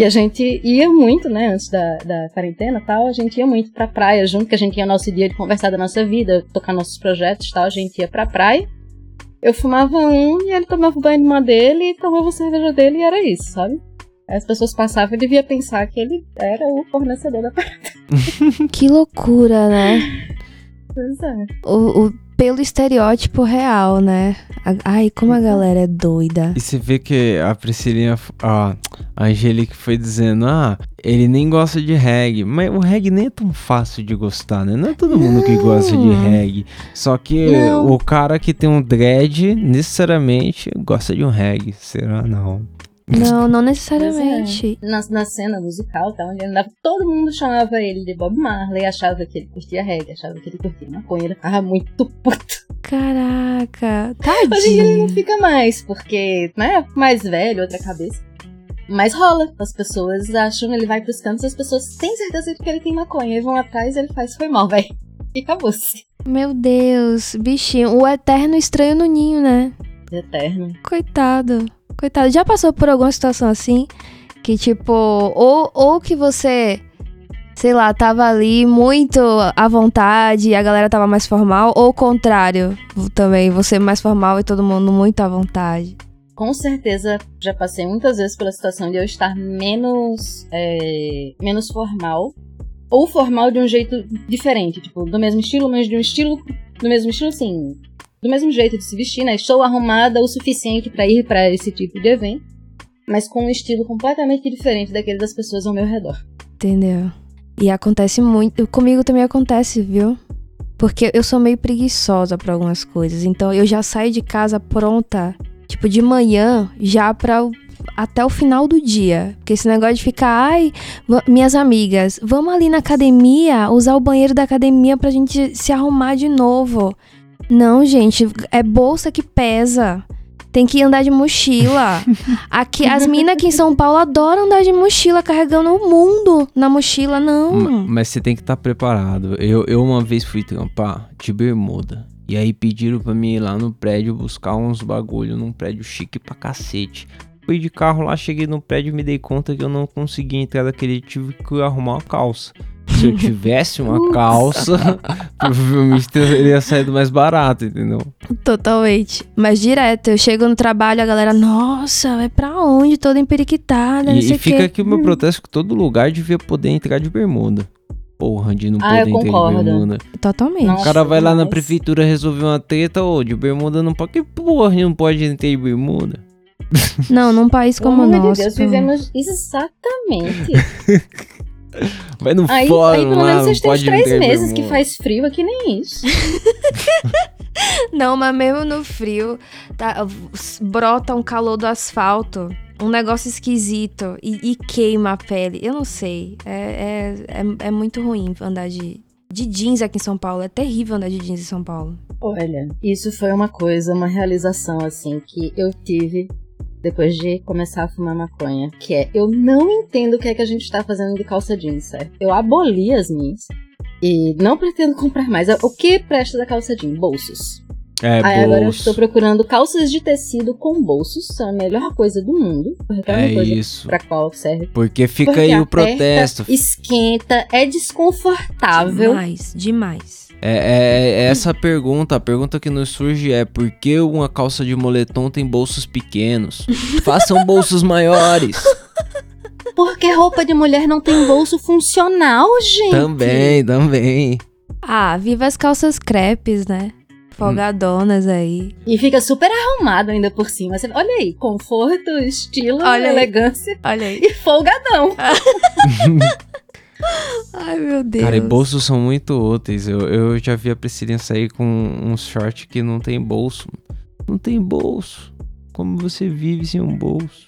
E a gente ia muito, né, antes da, da quarentena e tal, a gente ia muito pra praia junto, que a gente tinha nosso dia de conversar da nossa vida, tocar nossos projetos e tal, a gente ia pra praia. Eu fumava um e ele tomava o banho de uma dele e tomava a cerveja dele e era isso, sabe? Aí As pessoas passavam e devia pensar que ele era o fornecedor da parada. <laughs> Que loucura, né? Pois é. O, o- pelo estereótipo real, né? Ai, como a galera é doida. E você vê que a Priscilinha, a a Angelique foi dizendo, ah, ele nem gosta de reggae. Mas o reggae nem é tão fácil de gostar, né? Não é todo mundo que gosta de Não. reggae. Só que Não. o cara que tem um dread, necessariamente, gosta de um reggae. Será? Não. Não, não Pois necessariamente. é. Na, na cena musical, tá, onde ele andava, todo mundo chamava ele de Bob Marley, achava que ele curtia reggae, achava que ele curtia maconha, ele ficava muito puto. Caraca, Hoje em dia ele não tadinho. fica mais, porque, né, mais velho, outra cabeça. Mas rola, as pessoas acham, ele vai pros cantos, as pessoas têm certeza de que ele tem maconha, e vão atrás ele faz, foi mal, véi. E acabou-se. Meu Deus, bichinho. O eterno estranho no ninho, né? Eterno. Coitado. Coitado. Já passou por alguma situação assim? Que tipo, ou, ou que você, sei lá, tava ali muito à vontade e a galera tava mais formal, ou o contrário, também, você mais formal e todo mundo muito à vontade. Com certeza, já passei muitas vezes pela situação de eu estar menos, é, menos formal. Ou formal de um jeito diferente, tipo, do mesmo estilo, mas de um estilo. Do mesmo estilo, assim. Do mesmo jeito de se vestir, né? Estou arrumada o suficiente pra ir pra esse tipo de evento. Mas com um estilo completamente diferente daquele das pessoas ao meu redor. Entendeu? E acontece muito. Comigo também acontece, viu? Porque eu sou meio preguiçosa pra algumas coisas. Então eu já saio de casa pronta, tipo, de manhã, já pra. o- Até o final do dia. Porque esse negócio de ficar, ai, minhas amigas, vamos ali na academia, usar o banheiro da academia pra gente se arrumar de novo. Não, gente, é bolsa que pesa. Tem que andar de mochila. <laughs> Aqui, as minas aqui em São Paulo adoram andar de mochila, carregando o mundo na mochila. Não. Ma- Mas você tem que estar preparado. Eu, eu uma vez fui trampar de bermuda. E aí pediram pra mim ir lá no prédio buscar uns bagulho num prédio chique pra cacete. Fui de carro lá, cheguei no prédio e me dei conta que eu não conseguia entrar daquele tive que arrumar uma calça. Se eu tivesse uma calça, <laughs> provavelmente teria saído mais barato, entendeu? Totalmente. Mas direto, eu chego no trabalho, a galera, nossa, vai pra onde? Toda emperiquitada, não E, sei e fica quê. aqui o meu protesto que todo lugar devia poder entrar de bermuda. Porra, de não Ah, eu poder entrar de concordo. bermuda. Totalmente. Nossa. O cara vai lá na prefeitura resolver uma treta, ô, de bermuda não pode. Que porra, não pode entrar de bermuda? Não, num país <laughs> como o nosso. Deus, fizemos exatamente. <laughs> Vai no Aí, fórum aí pelo lá, menos não vocês têm uns três meses que faz frio aqui, nem isso. <laughs> Não, mas mesmo no frio, tá, brota um calor do asfalto. Um negócio esquisito e, e queima a pele. Eu não sei. É, é, é, é muito ruim andar de, de jeans aqui em São Paulo. É terrível andar de jeans em São Paulo. Olha, isso foi uma coisa, uma realização assim que eu tive depois de começar a fumar maconha, que é eu não entendo o que é que a gente tá fazendo de calça jeans, certo? Eu aboli as minhas e não pretendo comprar mais. O que presta da calça jeans? Bolsos. É, Aí agora eu bolso. estou procurando calças de tecido com bolsos, são a melhor coisa do mundo, porque é coisa isso. pra qual serve. Porque fica Porque aí o aperta, protesto. Esquenta, é desconfortável. Demais, demais. É, é- é essa a pergunta. A pergunta que nos surge é: por que uma calça de moletom tem bolsos pequenos? <laughs> Façam bolsos maiores. Porque roupa de mulher não tem bolso funcional, gente. também, também. Ah, viva as calças crepes, né? Folgadonas aí. E fica super arrumado ainda por cima. Você- olha aí, conforto, estilo, Olha aí. elegância Olha aí. e folgadão. <laughs> Ai, meu Deus. Cara, e bolsos são muito úteis. Eu, eu já vi a Priscilinha sair com um short que não tem bolso. não tem bolso. Como você vive sem um bolso?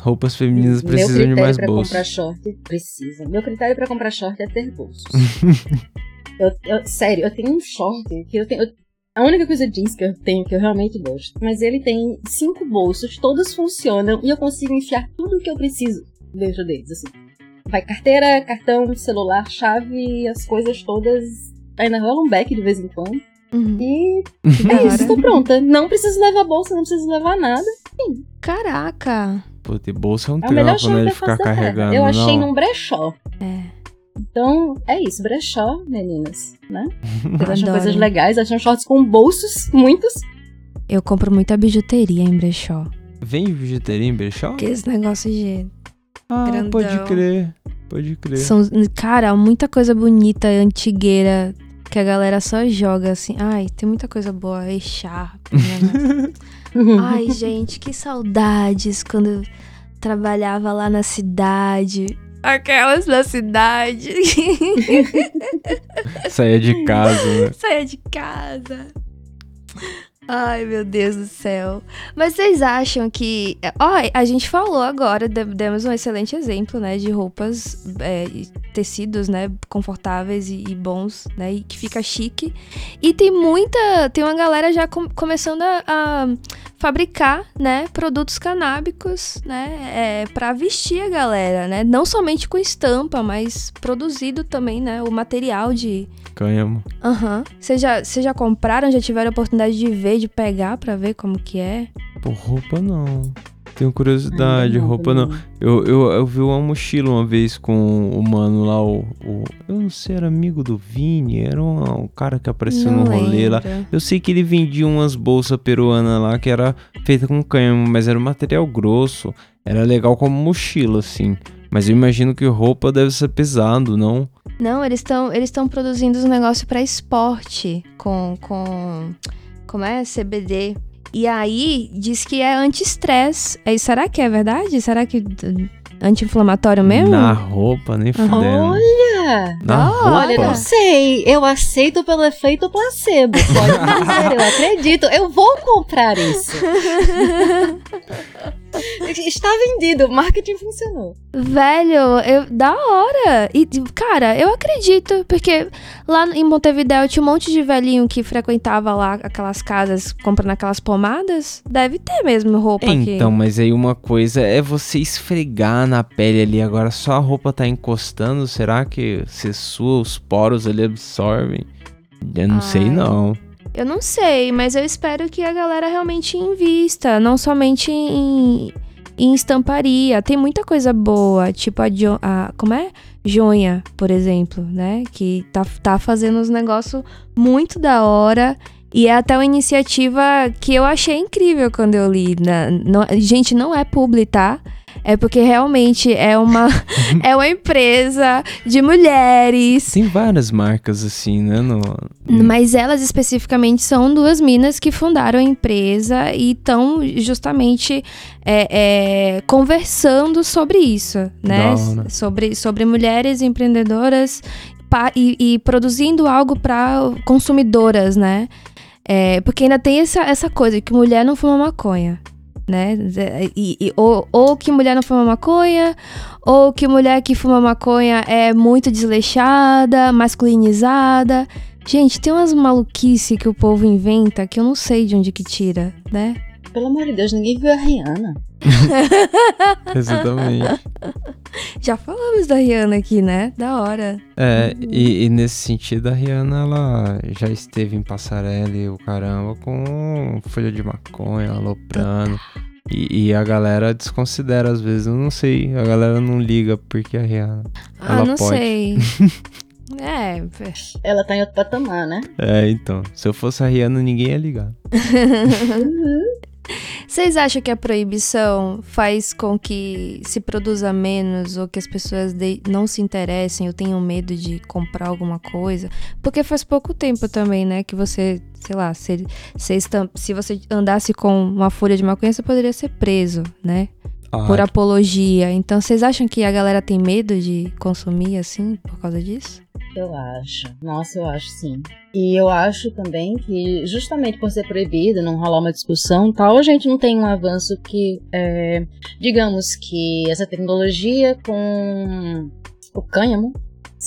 Roupas femininas Meu precisam de critério mais pra bolso. comprar short precisa. Meu critério pra comprar short é ter bolsos. <laughs> eu, eu- sério, eu tenho um short que eu tenho. eu- a única coisa jeans que eu tenho que eu realmente gosto. Mas ele tem cinco bolsos, todos funcionam e eu consigo enfiar tudo o que eu preciso dentro deles, assim. Vai carteira, cartão, celular, chave, as coisas todas. Ainda rola um back de vez em quando. Uhum. E Da é isso, tô pronta. Não preciso levar bolsa, não preciso levar nada. Caraca. Pô, ter bolsa é um É o melhor trampo, né? short De da ficar carregando. Eu achei não. num brechó. É. Então, é isso, brechó, meninas, né? <laughs> Vocês acham coisas legais, acham shorts com bolsos, muitos. Eu compro muita bijuteria em brechó. Vem bijuteria em brechó? Aqueles negócios de. Ah, grandão. pode crer. Pode crer. São, cara, muita coisa bonita, antigueira, que a galera só joga assim. Ai, tem muita coisa boa. Echarpe, né? <laughs> Ai, gente, que saudades quando eu trabalhava lá na cidade. Aquelas da cidade. Saia de casa, né? Saia de casa. Ai, meu Deus do céu. Mas vocês acham que. Ó, a gente falou agora, de- demos um excelente exemplo, né? De roupas, é, tecidos, né? Confortáveis e, e bons, né? E que fica chique. E tem muita. Tem uma galera já com- começando a, a fabricar, né? Produtos canábicos, né? É, pra vestir a galera, né? Não somente com estampa, mas produzido também, né? O material de, Cânhamo. Aham. Vocês já, vocês já compraram? Já tiveram a oportunidade de ver, de pegar pra ver como que é? Pô, roupa não. Tenho curiosidade, não, roupa não. não. Eu, eu, eu vi uma mochila uma vez com o mano lá, o. o- eu não sei, era amigo do Vini, era um, um cara que apareceu Não no rolê lá. Eu sei que ele vendia umas bolsas peruanas lá que era feita com cânhamo, mas era um material grosso. Era legal como mochila, assim. Mas eu imagino que roupa deve ser pesado, não? Não, eles estão eles estão produzindo os negócios pra esporte com com como é CBD. E aí diz que é anti-estresse. Será que é verdade? Será que anti-inflamatório mesmo? Na roupa, nem fudendo. Olha! Na Da roupa. hora. Olha, não sei. Eu aceito pelo efeito placebo. Pode <laughs> dizer, eu acredito. Eu vou comprar isso. <laughs> Está vendido, o marketing funcionou. Velho, eu, da hora. E, cara, eu acredito, porque lá em Montevidéu tinha um monte de velhinho que frequentava lá aquelas casas comprando aquelas pomadas. Deve ter mesmo roupa aqui. Então, mas aí uma coisa é você esfregar na pele ali, agora só a roupa tá encostando, será que você sua, os poros ali absorvem? Eu não sei Ai. não. Eu não sei, mas eu espero que a galera realmente invista, não somente em, em estamparia. Tem muita coisa boa, tipo a, Jo- a como é? Jonha, por exemplo, né? Que tá, tá fazendo uns negócios muito da hora. E é até uma iniciativa que eu achei incrível quando eu li. Na, não- gente, não é publi, tá? É porque realmente é uma, <laughs> é uma empresa de mulheres Tem várias marcas assim, né? No, mas elas especificamente são duas minas que fundaram a empresa e estão justamente é, é, conversando sobre isso, né? Sobre, sobre mulheres empreendedoras pa- e, e produzindo algo para consumidoras, né? É, porque ainda tem essa, essa coisa que mulher não fuma maconha. Né? E, e- ou, ou que mulher não fuma maconha, ou que mulher que fuma maconha é muito desleixada, masculinizada. Gente, tem umas maluquice que o povo inventa que eu não sei de onde que tira, né? Pelo amor de Deus, ninguém viu a Rihanna. <laughs> Exatamente. Já falamos da Rihanna aqui, né? Da hora. É, e, e nesse sentido a Rihanna, ela já esteve em passarela e o caramba com folha de maconha, aloprando. E, e a galera desconsidera às vezes, eu não sei, a galera não liga porque a Rihanna. Ah, Ela não pode. sei. <laughs> é, Ela tá em outro patamar, né? É, então, se eu fosse a Rihanna, ninguém ia ligar. <laughs> Vocês acham que a proibição faz com que se produza menos ou que as pessoas de- não se interessem ou tenham medo de comprar alguma coisa? Porque faz pouco tempo também, né, que você, sei lá, se, se, se você andasse com uma folha de maconha, você poderia ser preso, né? Ah, por apologia. Então, vocês acham que a galera tem medo de consumir assim por causa disso? Eu acho. Nossa, eu acho sim. E eu acho também que, justamente por ser proibido, não rolar uma discussão tal, a gente não tem um avanço que, é, digamos que essa tecnologia com o cânhamo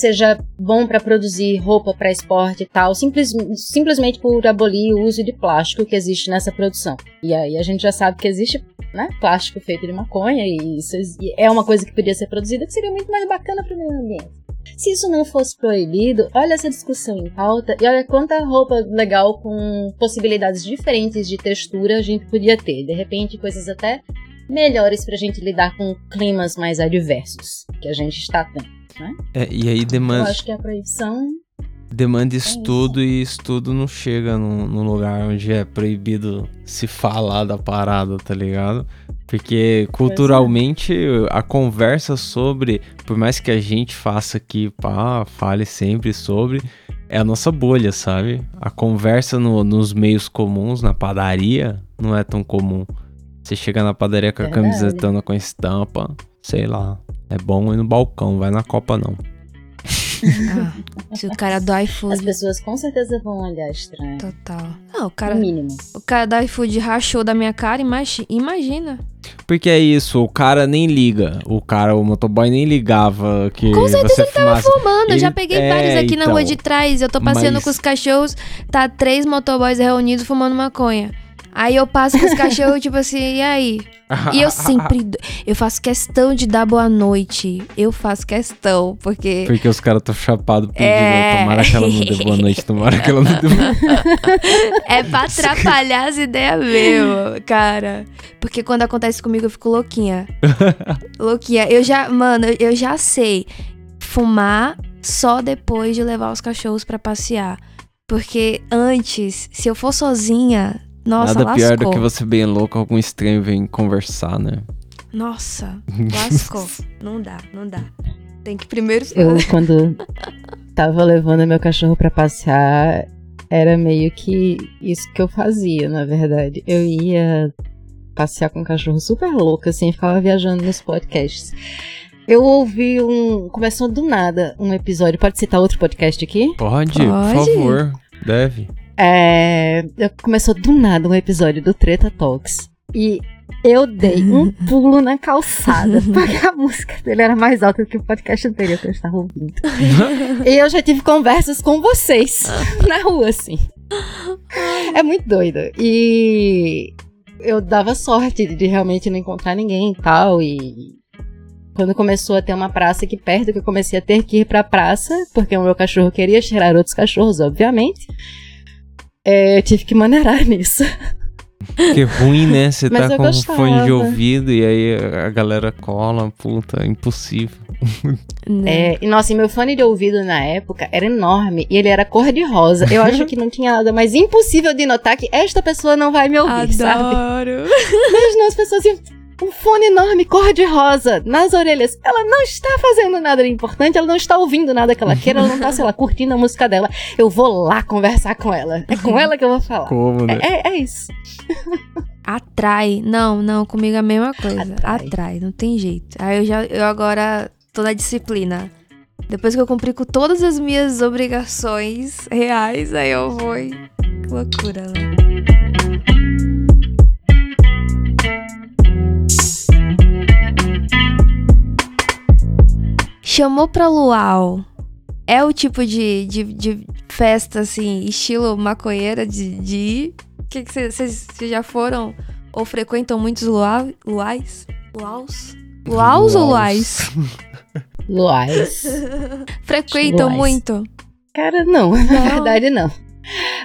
seja bom para produzir roupa para esporte e tal, simples, simplesmente por abolir o uso de plástico que existe nessa produção. E aí a gente já sabe que existe né, plástico feito de maconha e isso é uma coisa que podia ser produzida que seria muito mais bacana para o meio ambiente. Se isso não fosse proibido, olha essa discussão em pauta e olha quanta roupa legal com possibilidades diferentes de textura a gente podia ter. De repente, coisas até melhores para a gente lidar com climas mais adversos que a gente está tendo. Né? É, e aí demanda. Eu acho que a proibição demanda estudo e estudo não chega num, num, lugar onde é proibido se falar da parada, tá ligado? Porque culturalmente a conversa sobre, por mais que a gente faça aqui, pá, fale sempre sobre, é a nossa bolha, sabe? A conversa no, nos meios comuns, na padaria, não é tão comum. Você chega na padaria com a Verdade. camisetona com estampa, sei lá. É bom ir no balcão, vai na Copa não. Ah, se o cara do as iFood. pessoas com certeza vão olhar estranho. Total. Não, o cara, mínimo. o cara do iFood rachou da minha cara, imagi- imagina. Porque é isso, o cara nem liga. O cara, o motoboy nem ligava que Com certeza você fumasse. Fumando, eu já Ele- peguei é, vários aqui na rua então, de trás. Eu tô passeando mas- com os cachorros, tá três motoboys reunidos fumando maconha. Aí eu passo com os cachorros, tipo assim, e aí? E eu sempre. Eu faço questão de dar boa noite. Eu faço questão, porque. Porque os caras tão chapados pedindo. É. Tomara que ela não dê boa noite, tomara que ela não dê boa <laughs> É pra atrapalhar as ideias mesmo, cara. Porque quando acontece comigo, eu fico louquinha. <laughs> louquinha. Eu já, mano, eu- eu já sei fumar só depois de levar os cachorros pra passear. Porque antes, se eu for sozinha, nossa, Nada lascou. pior do que você bem louco, algum estranho vem conversar, né? Nossa, <laughs> lascou. não dá, não dá. Tem que primeiro. Eu, <laughs> quando tava levando meu cachorro pra passear, era meio que isso que eu fazia, na verdade. Eu ia passear com o cachorro super louco, assim, ficava viajando nos podcasts. Eu ouvi um. Começou do nada um episódio. Pode citar outro podcast aqui? Pode, Pode. por favor. Deve. É, começou do nada um episódio do Treta Talks. E eu dei um <laughs> pulo na calçada, <laughs> porque a música dele era mais alta do que o podcast anterior que eu estava ouvindo. <laughs> e eu já tive conversas com vocês na rua, assim. É muito doido. E eu dava sorte de realmente não encontrar ninguém e tal. E quando começou a ter uma praça aqui perto, que eu comecei a ter que ir pra praça, porque o meu cachorro queria cheirar outros cachorros, obviamente. É, eu tive que maneirar <laughs> nisso. Que ruim, né? Você tá com gostava. fone de ouvido e aí a galera cola, puta, impossível. Né? É, e nossa, e meu fone de ouvido na época era enorme e ele era cor de rosa. Eu acho que não tinha nada mais impossível de notar que esta pessoa não vai me ouvir, sabe? Adoro. Mas não, as pessoas iam. Um fone enorme, cor de rosa, nas orelhas. Ela não está fazendo nada de importante, ela não está ouvindo nada que ela queira, ela não está, sei lá, curtindo a música dela. Eu vou lá conversar com ela. É com ela que eu vou falar. Como, né? É, é isso. Atrai. Não, não, comigo é a mesma coisa. Atrai. Atrai, não tem jeito. Aí eu já, eu agora tô na disciplina. Depois que eu cumpri com todas as minhas obrigações reais, aí eu vou e... Que loucura, né? Chamou pra luau. É o tipo de, de, de festa, assim, estilo maconheira de, de ir? Que Vocês já foram ou frequentam muitos luau, luais? Luaus? Luaus ou luais? <laughs> Luais. <laughs> Frequentam Luais. muito? Cara, não, <laughs> na verdade não.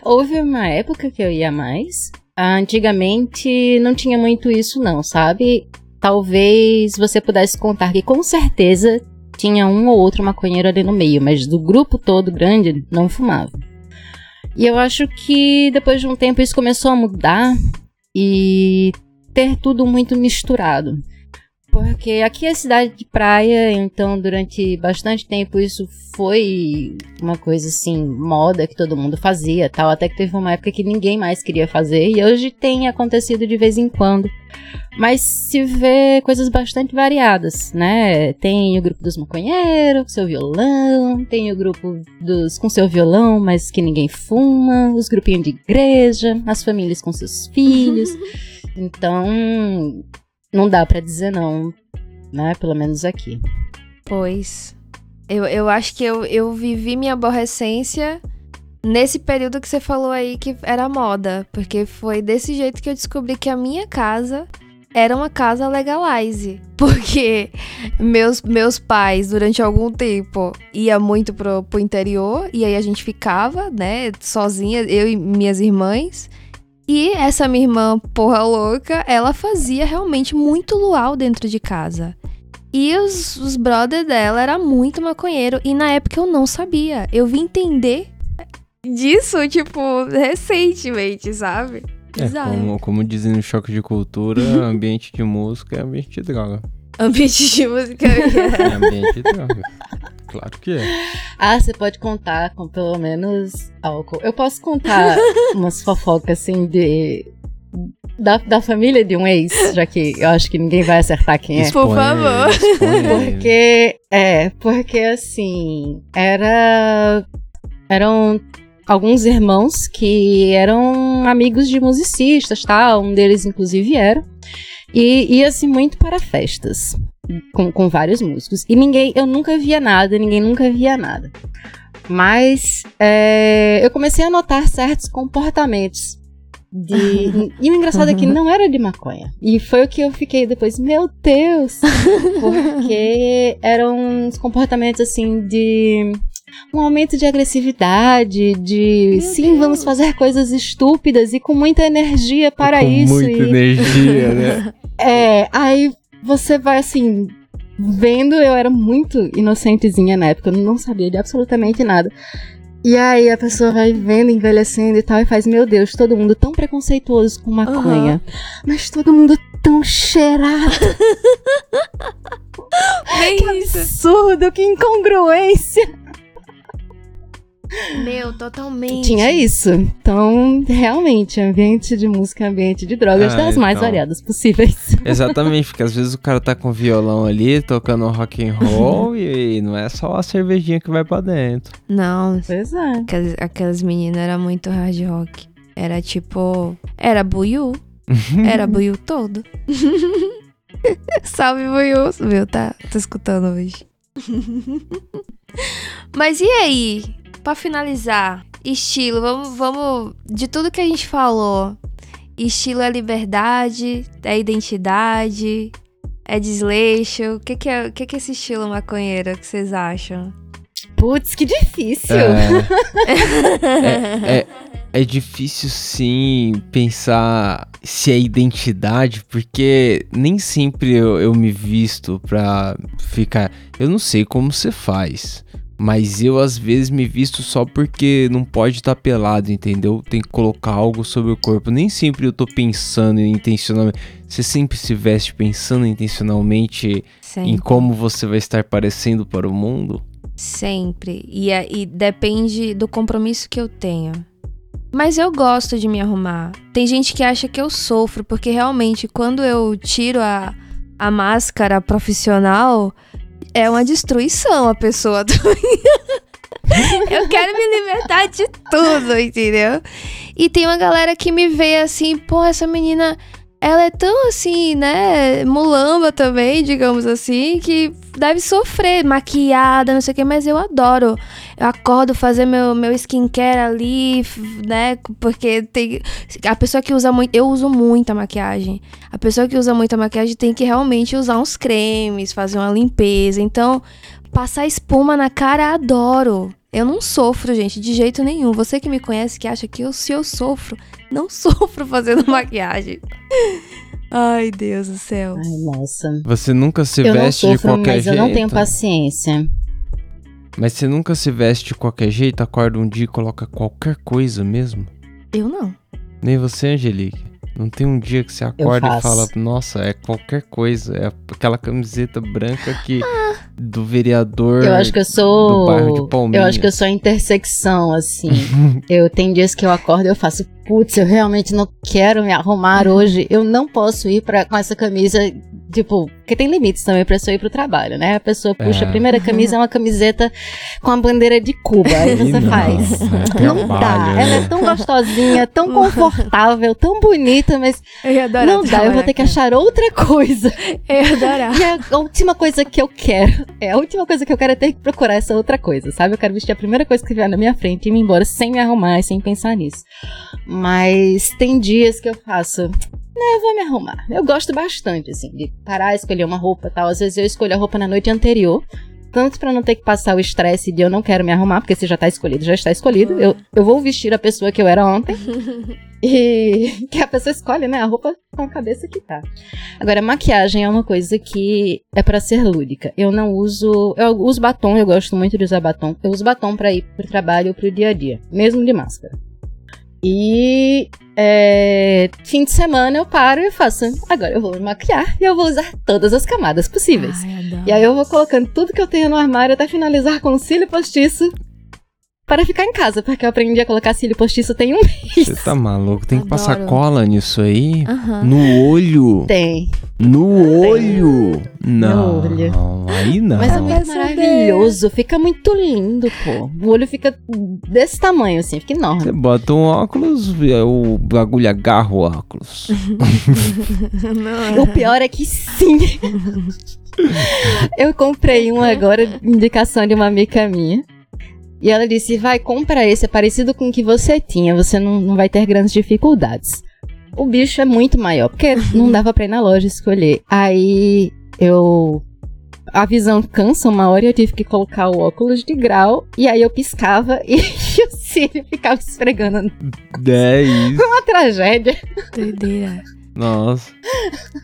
Houve uma época que eu ia mais. Antigamente não tinha muito isso, não, sabe? Talvez você pudesse contar que com certeza tinha um ou outro maconheiro ali no meio, mas do grupo todo grande não fumava. E eu acho que depois de um tempo isso começou a mudar e ter tudo muito misturado. Porque aqui é cidade de praia, então durante bastante tempo isso foi uma coisa assim, moda que todo mundo fazia, tal, até que teve uma época que ninguém mais queria fazer e hoje tem acontecido de vez em quando. Mas se vê coisas bastante variadas, né? Tem o grupo dos maconheiros com seu violão, tem o grupo dos com seu violão, mas que ninguém fuma, os grupinhos de igreja, as famílias com seus filhos. <laughs> Então, não dá para dizer não, né? Pelo menos aqui. Pois. Eu, eu acho que eu, eu vivi minha aborrecência nesse período que você falou aí que era moda. Porque foi desse jeito que eu descobri que a minha casa era uma casa legalize. <laughs> Porque meus, meus pais, durante algum tempo, ia muito pro, pro interior. E aí a gente ficava, né, sozinha, eu e minhas irmãs. E essa minha irmã, porra louca, ela fazia realmente muito luau dentro de casa. E os, os brother dela era muito maconheiro. E na época eu não sabia. Eu vim entender disso, tipo, recentemente, sabe? É, como, como dizem no Choque de Cultura, <laughs> ambiente de música é ambiente de droga. Ambiente de música. É ambiente de droga. <laughs> Claro que é. Ah, você pode contar com pelo menos álcool. Eu posso contar <laughs> umas fofocas assim de. Da, da família de um ex, já que eu acho que ninguém vai acertar quem é. Por favor. expõe. Porque, é, porque assim, era. Eram alguns irmãos que eram amigos de musicistas, tá? Um deles, inclusive, era. E ia-se muito para festas com, com vários músicos. E ninguém, eu nunca via nada, ninguém nunca via nada. Mas é, eu comecei a notar certos comportamentos. De, <laughs> e o engraçado é que não era de maconha. E foi o que eu fiquei depois, meu Deus! <laughs> Porque eram uns comportamentos assim de um aumento de agressividade, de Meu sim, Deus. vamos fazer coisas estúpidas e com muita energia para Com isso. muita e- energia, né? <laughs> é, aí você vai assim, vendo, eu era muito inocentezinha na época, eu não sabia de absolutamente nada. E aí a pessoa vai vendo, envelhecendo e tal, e faz, meu Deus, todo mundo tão preconceituoso com maconha. Mas todo mundo tão cheirado. <laughs> <laughs> Bem isso. Absurdo, que incongruência. Meu, totalmente. Tinha isso. Então, realmente, ambiente de música, ambiente de drogas, Ah, das mais então. variadas possíveis. <laughs> Exatamente, porque às vezes o cara tá com violão ali, tocando rock and roll, <laughs> e, não é só a cervejinha que vai pra dentro. Não, Pois é. aquelas, aquelas meninas eram muito hard rock. Era tipo. Era Buiu. <laughs> Era Buiu todo. Salve, Buiu. Viu? Tá, tá escutando hoje. Mas e aí? Pra finalizar, estilo, vamos, vamos. De tudo que a gente falou. Estilo é liberdade, é identidade, é desleixo. O que, que, é, o que, que é esse estilo maconheiro que vocês acham? Putz, que difícil. É, é, é difícil sim pensar se é identidade, porque nem sempre eu, eu me visto pra ficar. Eu não sei como você faz. Mas eu às vezes me visto só porque não pode estar pelado, entendeu? Tem que colocar algo sobre o corpo. Nem sempre eu tô pensando intencionalmente. Você sempre se veste pensando intencionalmente Sempre. em como você vai estar parecendo para o mundo? Sempre. E, é- e depende do compromisso que eu tenho. Mas eu gosto de me arrumar. Tem gente que acha que eu sofro, porque realmente, quando eu tiro a, a máscara profissional, é uma destruição a pessoa. <laughs> eu quero me libertar de tudo, entendeu? E tem uma galera que me vê assim, pô, essa menina, ela é tão assim, né, mulamba também, digamos assim, que deve sofrer, maquiada, não sei o que, mas eu adoro. Eu acordo fazer meu, meu skincare ali, né, porque tem... A pessoa que usa muito... Eu uso muita maquiagem. A pessoa que usa muita maquiagem tem que realmente usar uns cremes, fazer uma limpeza. Então, passar espuma na cara, adoro. Eu não sofro, gente, de jeito nenhum. Você que me conhece, que acha que eu, se eu sofro, não <laughs> sofro fazendo <laughs> maquiagem. Ai, Deus do céu. Ai, nossa. Você nunca se eu não veste de sofro, qualquer mas jeito? eu não tenho paciência. Mas você nunca se veste de qualquer jeito, acorda um dia e coloca qualquer coisa mesmo? Eu não. Nem você, Angelique. Não tem um dia que você acorda e fala, nossa, é qualquer coisa. É aquela camiseta branca que <laughs> do vereador eu acho que eu sou, do bairro de Palmeiras. Eu acho que eu sou a intersecção, assim. <laughs> eu tenho dias que eu acordo e eu faço, putz, eu realmente não quero me arrumar hoje. Eu não posso ir pra, com essa camisa Tipo, porque tem limites também pra pessoa ir pro trabalho, né? A pessoa puxa é. a primeira camisa, é uma camiseta com a bandeira de Cuba. Aí você não, faz. É não dá. Ela é tão gostosinha, tão confortável, tão bonita, mas não dá. Eu vou ter que achar outra coisa. Eu ia adorar. E a última coisa que eu quero, é a última coisa que eu quero é ter que procurar essa outra coisa, sabe? Eu quero vestir a primeira coisa que vier na minha frente e ir embora sem me arrumar e sem pensar nisso. Mas tem dias que eu faço né, eu vou me arrumar. Eu gosto bastante, assim, de parar, escolher uma roupa tal. Às vezes eu escolho a roupa na noite anterior. Tanto para não ter que passar o estresse de eu não quero me arrumar, porque se já tá escolhido, já está escolhido. Eu, eu vou vestir a pessoa que eu era ontem. <laughs> e <laughs> que a pessoa escolhe, né? A roupa com a cabeça que tá. Agora, maquiagem é uma coisa que é para ser lúdica. Eu não uso. Eu uso batom, eu gosto muito de usar batom. Eu uso batom para ir pro trabalho ou pro dia a dia, mesmo de máscara. E é, fim de semana eu paro e faço. Agora eu vou me maquiar e eu vou usar todas as camadas possíveis. Ai, e aí eu vou colocando tudo que eu tenho no armário até finalizar com cílio postiço para ficar em casa, porque eu aprendi a colocar cílio postiço tem um mês. Você tá maluco? Tem que passar cola nisso aí? Uhum. No olho? Tem. No olho? Não. No olho. Aí não. Mas é muito maravilhoso. Fica muito lindo, pô. O olho fica desse tamanho, assim, fica enorme. Você bota um óculos, é, o bagulho agarra o óculos. <laughs> não, o pior é que sim. <laughs> eu comprei um agora, indicação de uma amiga minha. E ela disse: vai, compra esse, é parecido com o que você tinha, você não, não vai ter grandes dificuldades. O bicho é muito maior, porque <laughs> não dava pra ir na loja escolher. Aí eu. A visão cansa uma hora e eu tive que colocar o óculos de grau. E aí eu piscava <laughs> e, o Siri ficava esfregando. É <laughs> isso. Uma tragédia. Doideira. Nossa.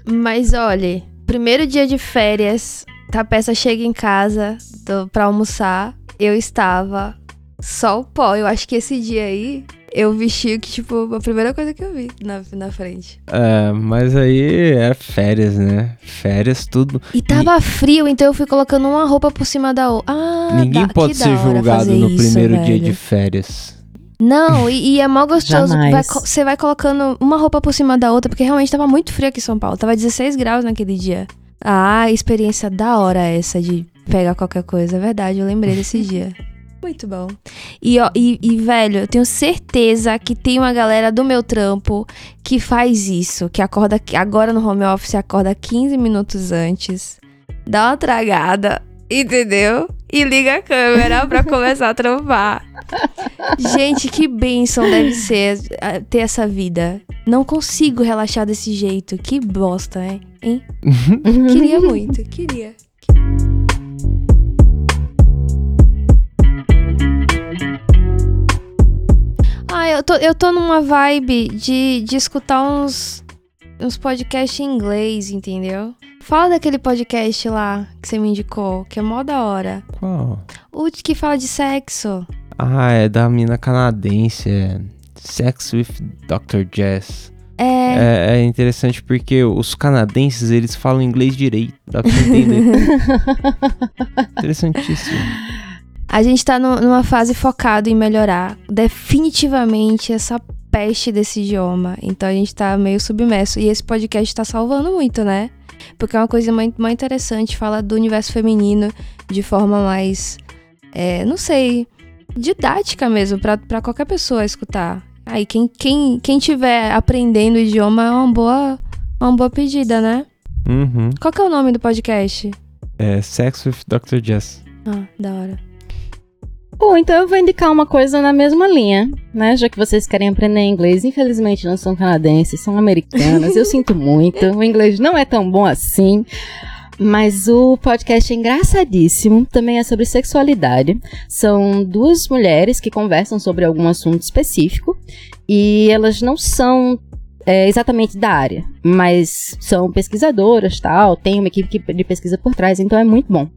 Mas olha, primeiro dia de férias, tá, a peça chega em casa tô, pra almoçar eu estava só o pó. Eu acho que esse dia aí eu vesti que, tipo, a primeira coisa que eu vi na, na frente. É, mas aí era férias, né? Férias, tudo. E tava e... frio, então eu fui colocando uma roupa por cima da outra. Ah, Ninguém dá, pode ser julgado no isso, primeiro velho. dia de férias. Não, e, e é mó gostoso. Você vai, vai colocando uma roupa por cima da outra, porque realmente tava muito frio aqui em São Paulo. Tava 16 graus naquele dia. Ah, experiência da hora essa de pegar qualquer coisa. É verdade, eu lembrei desse <laughs> dia. Muito bom. E, ó, e, e, velho, eu tenho certeza que tem uma galera do meu trampo que faz isso. Que acorda agora no home office, acorda 15 minutos antes, dá uma tragada, entendeu? E liga a câmera pra <laughs> começar a trampar. Gente, que bênção deve ser ter essa vida. Não consigo relaxar desse jeito. Que bosta, hein? hein? <laughs> queria muito, queria. Ah, eu tô, eu tô numa vibe de, de escutar uns, uns podcasts em inglês, entendeu? Fala daquele podcast lá que você me indicou, que é mó da hora. Qual? O que fala de sexo. Ah, é da mina canadense, é Sex with Dr. Jess. É... é... é. interessante porque os canadenses, eles falam inglês direito, dá pra entender. <laughs> Interessantíssimo. A gente tá no, numa fase focada em melhorar definitivamente essa peste desse idioma. Então a gente tá meio submerso. E esse podcast tá salvando muito, né? Porque é uma coisa muito, muito interessante. Fala do universo feminino de forma mais. É, não sei. Didática mesmo, para qualquer pessoa escutar. Aí, quem, quem, quem tiver aprendendo o idioma é uma boa, uma boa pedida, né? Uhum. Qual que é o nome do podcast? É Sex with Dr. Jess. Ah, da hora. Bom, então eu vou indicar uma coisa na mesma linha, né? Já que vocês querem aprender inglês, infelizmente não são canadenses, são americanas. Eu sinto muito, o inglês não é tão bom assim. Mas o podcast é engraçadíssimo, também é sobre sexualidade. São duas mulheres que conversam sobre algum assunto específico e elas não são é, exatamente da área, mas são pesquisadoras, tal, tem uma equipe de pesquisa por trás, então é muito bom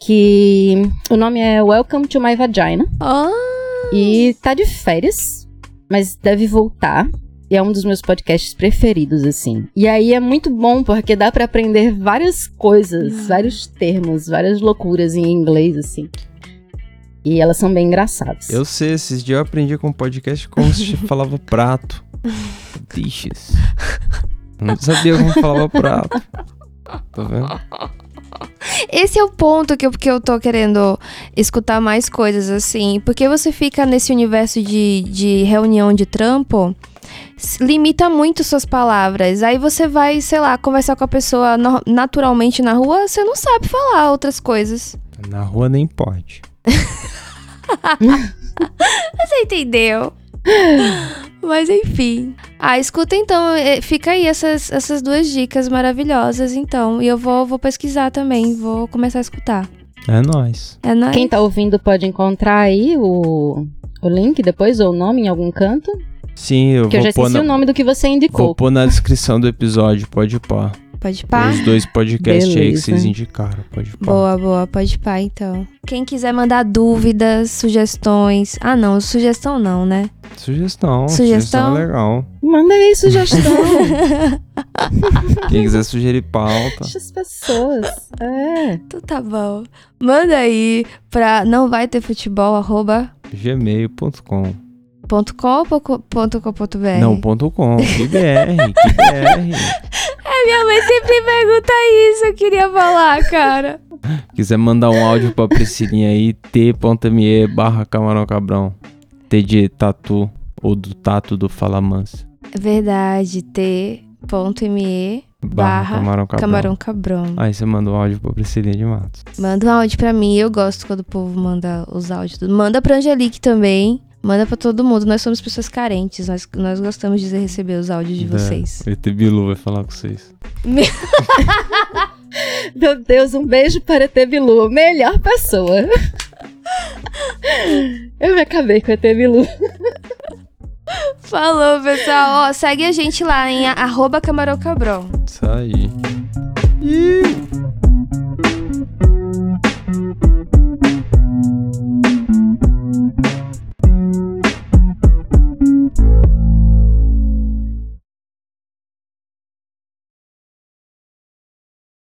que o nome é Welcome to My Vagina. Oh. E tá de férias, mas deve voltar. E é um dos meus podcasts preferidos, assim. E aí é muito bom, porque dá pra aprender várias coisas, vários termos, várias loucuras em inglês, assim. E elas são bem engraçadas. Eu sei, esses dias eu aprendi com podcast como se <laughs> falava prato. Dishes. Eu não sabia como falava prato. Tá vendo? Esse é o ponto que eu, que eu tô querendo escutar mais coisas, assim. Porque você fica nesse universo de, de reunião de trampo, limita muito suas palavras. Aí você vai, sei lá, conversar com a pessoa no- naturalmente na rua, você não sabe falar outras coisas. Na rua nem pode. <laughs> Você entendeu? <laughs> Mas enfim. Ah, escuta então, eh, fica aí essas, essas duas dicas maravilhosas, então. E eu vou, vou pesquisar também, vou começar a escutar. É nóis. É nóis. Quem tá ouvindo pode encontrar aí o, o link depois, ou o nome em algum canto. Sim, eu Que eu já vou pôr, esqueci na, o nome do que você vou indicou. pôr na descrição do episódio, pode pôr. Pode pá? Os dois podcasts aí que Beleza. vocês indicaram, pode pôr. Boa, boa, pode pá, então. Quem quiser mandar dúvidas, sugestões. Ah, não, sugestão não, né? Sugestão, Sugestão? sugestão é legal. Manda aí sugestão. <laughs> Quem quiser sugerir pauta, Deixa as pessoas. É. Então tá bom. Manda aí pra não vai ter futebol, arroba gmail.com. ponto com com? Não, ponto com. Que BR, que BR. <laughs> Minha mãe sempre pergunta isso, eu queria falar, cara. Quiser mandar um áudio pra Priscilinha aí, t.me barra camarão cabrão. T de tatu ou do tato do Fala Mansa. É verdade, t.me Barra camarão cabrão. camarão cabrão. Aí você manda um áudio pra Priscilinha de Matos. Manda um áudio pra mim, eu gosto quando o povo manda os áudios. Manda pra Angelique também. Manda pra todo mundo. Nós somos pessoas carentes. Nós, nós gostamos de receber os áudios de Da- vocês. ET Bilu vai falar com vocês. <laughs> Meu Deus, um beijo para ET Bilu, melhor pessoa. Eu me acabei com o ET Bilu. Falou, pessoal. Ó, segue a gente lá em arroba camarão cabrão. Isso aí. Ih!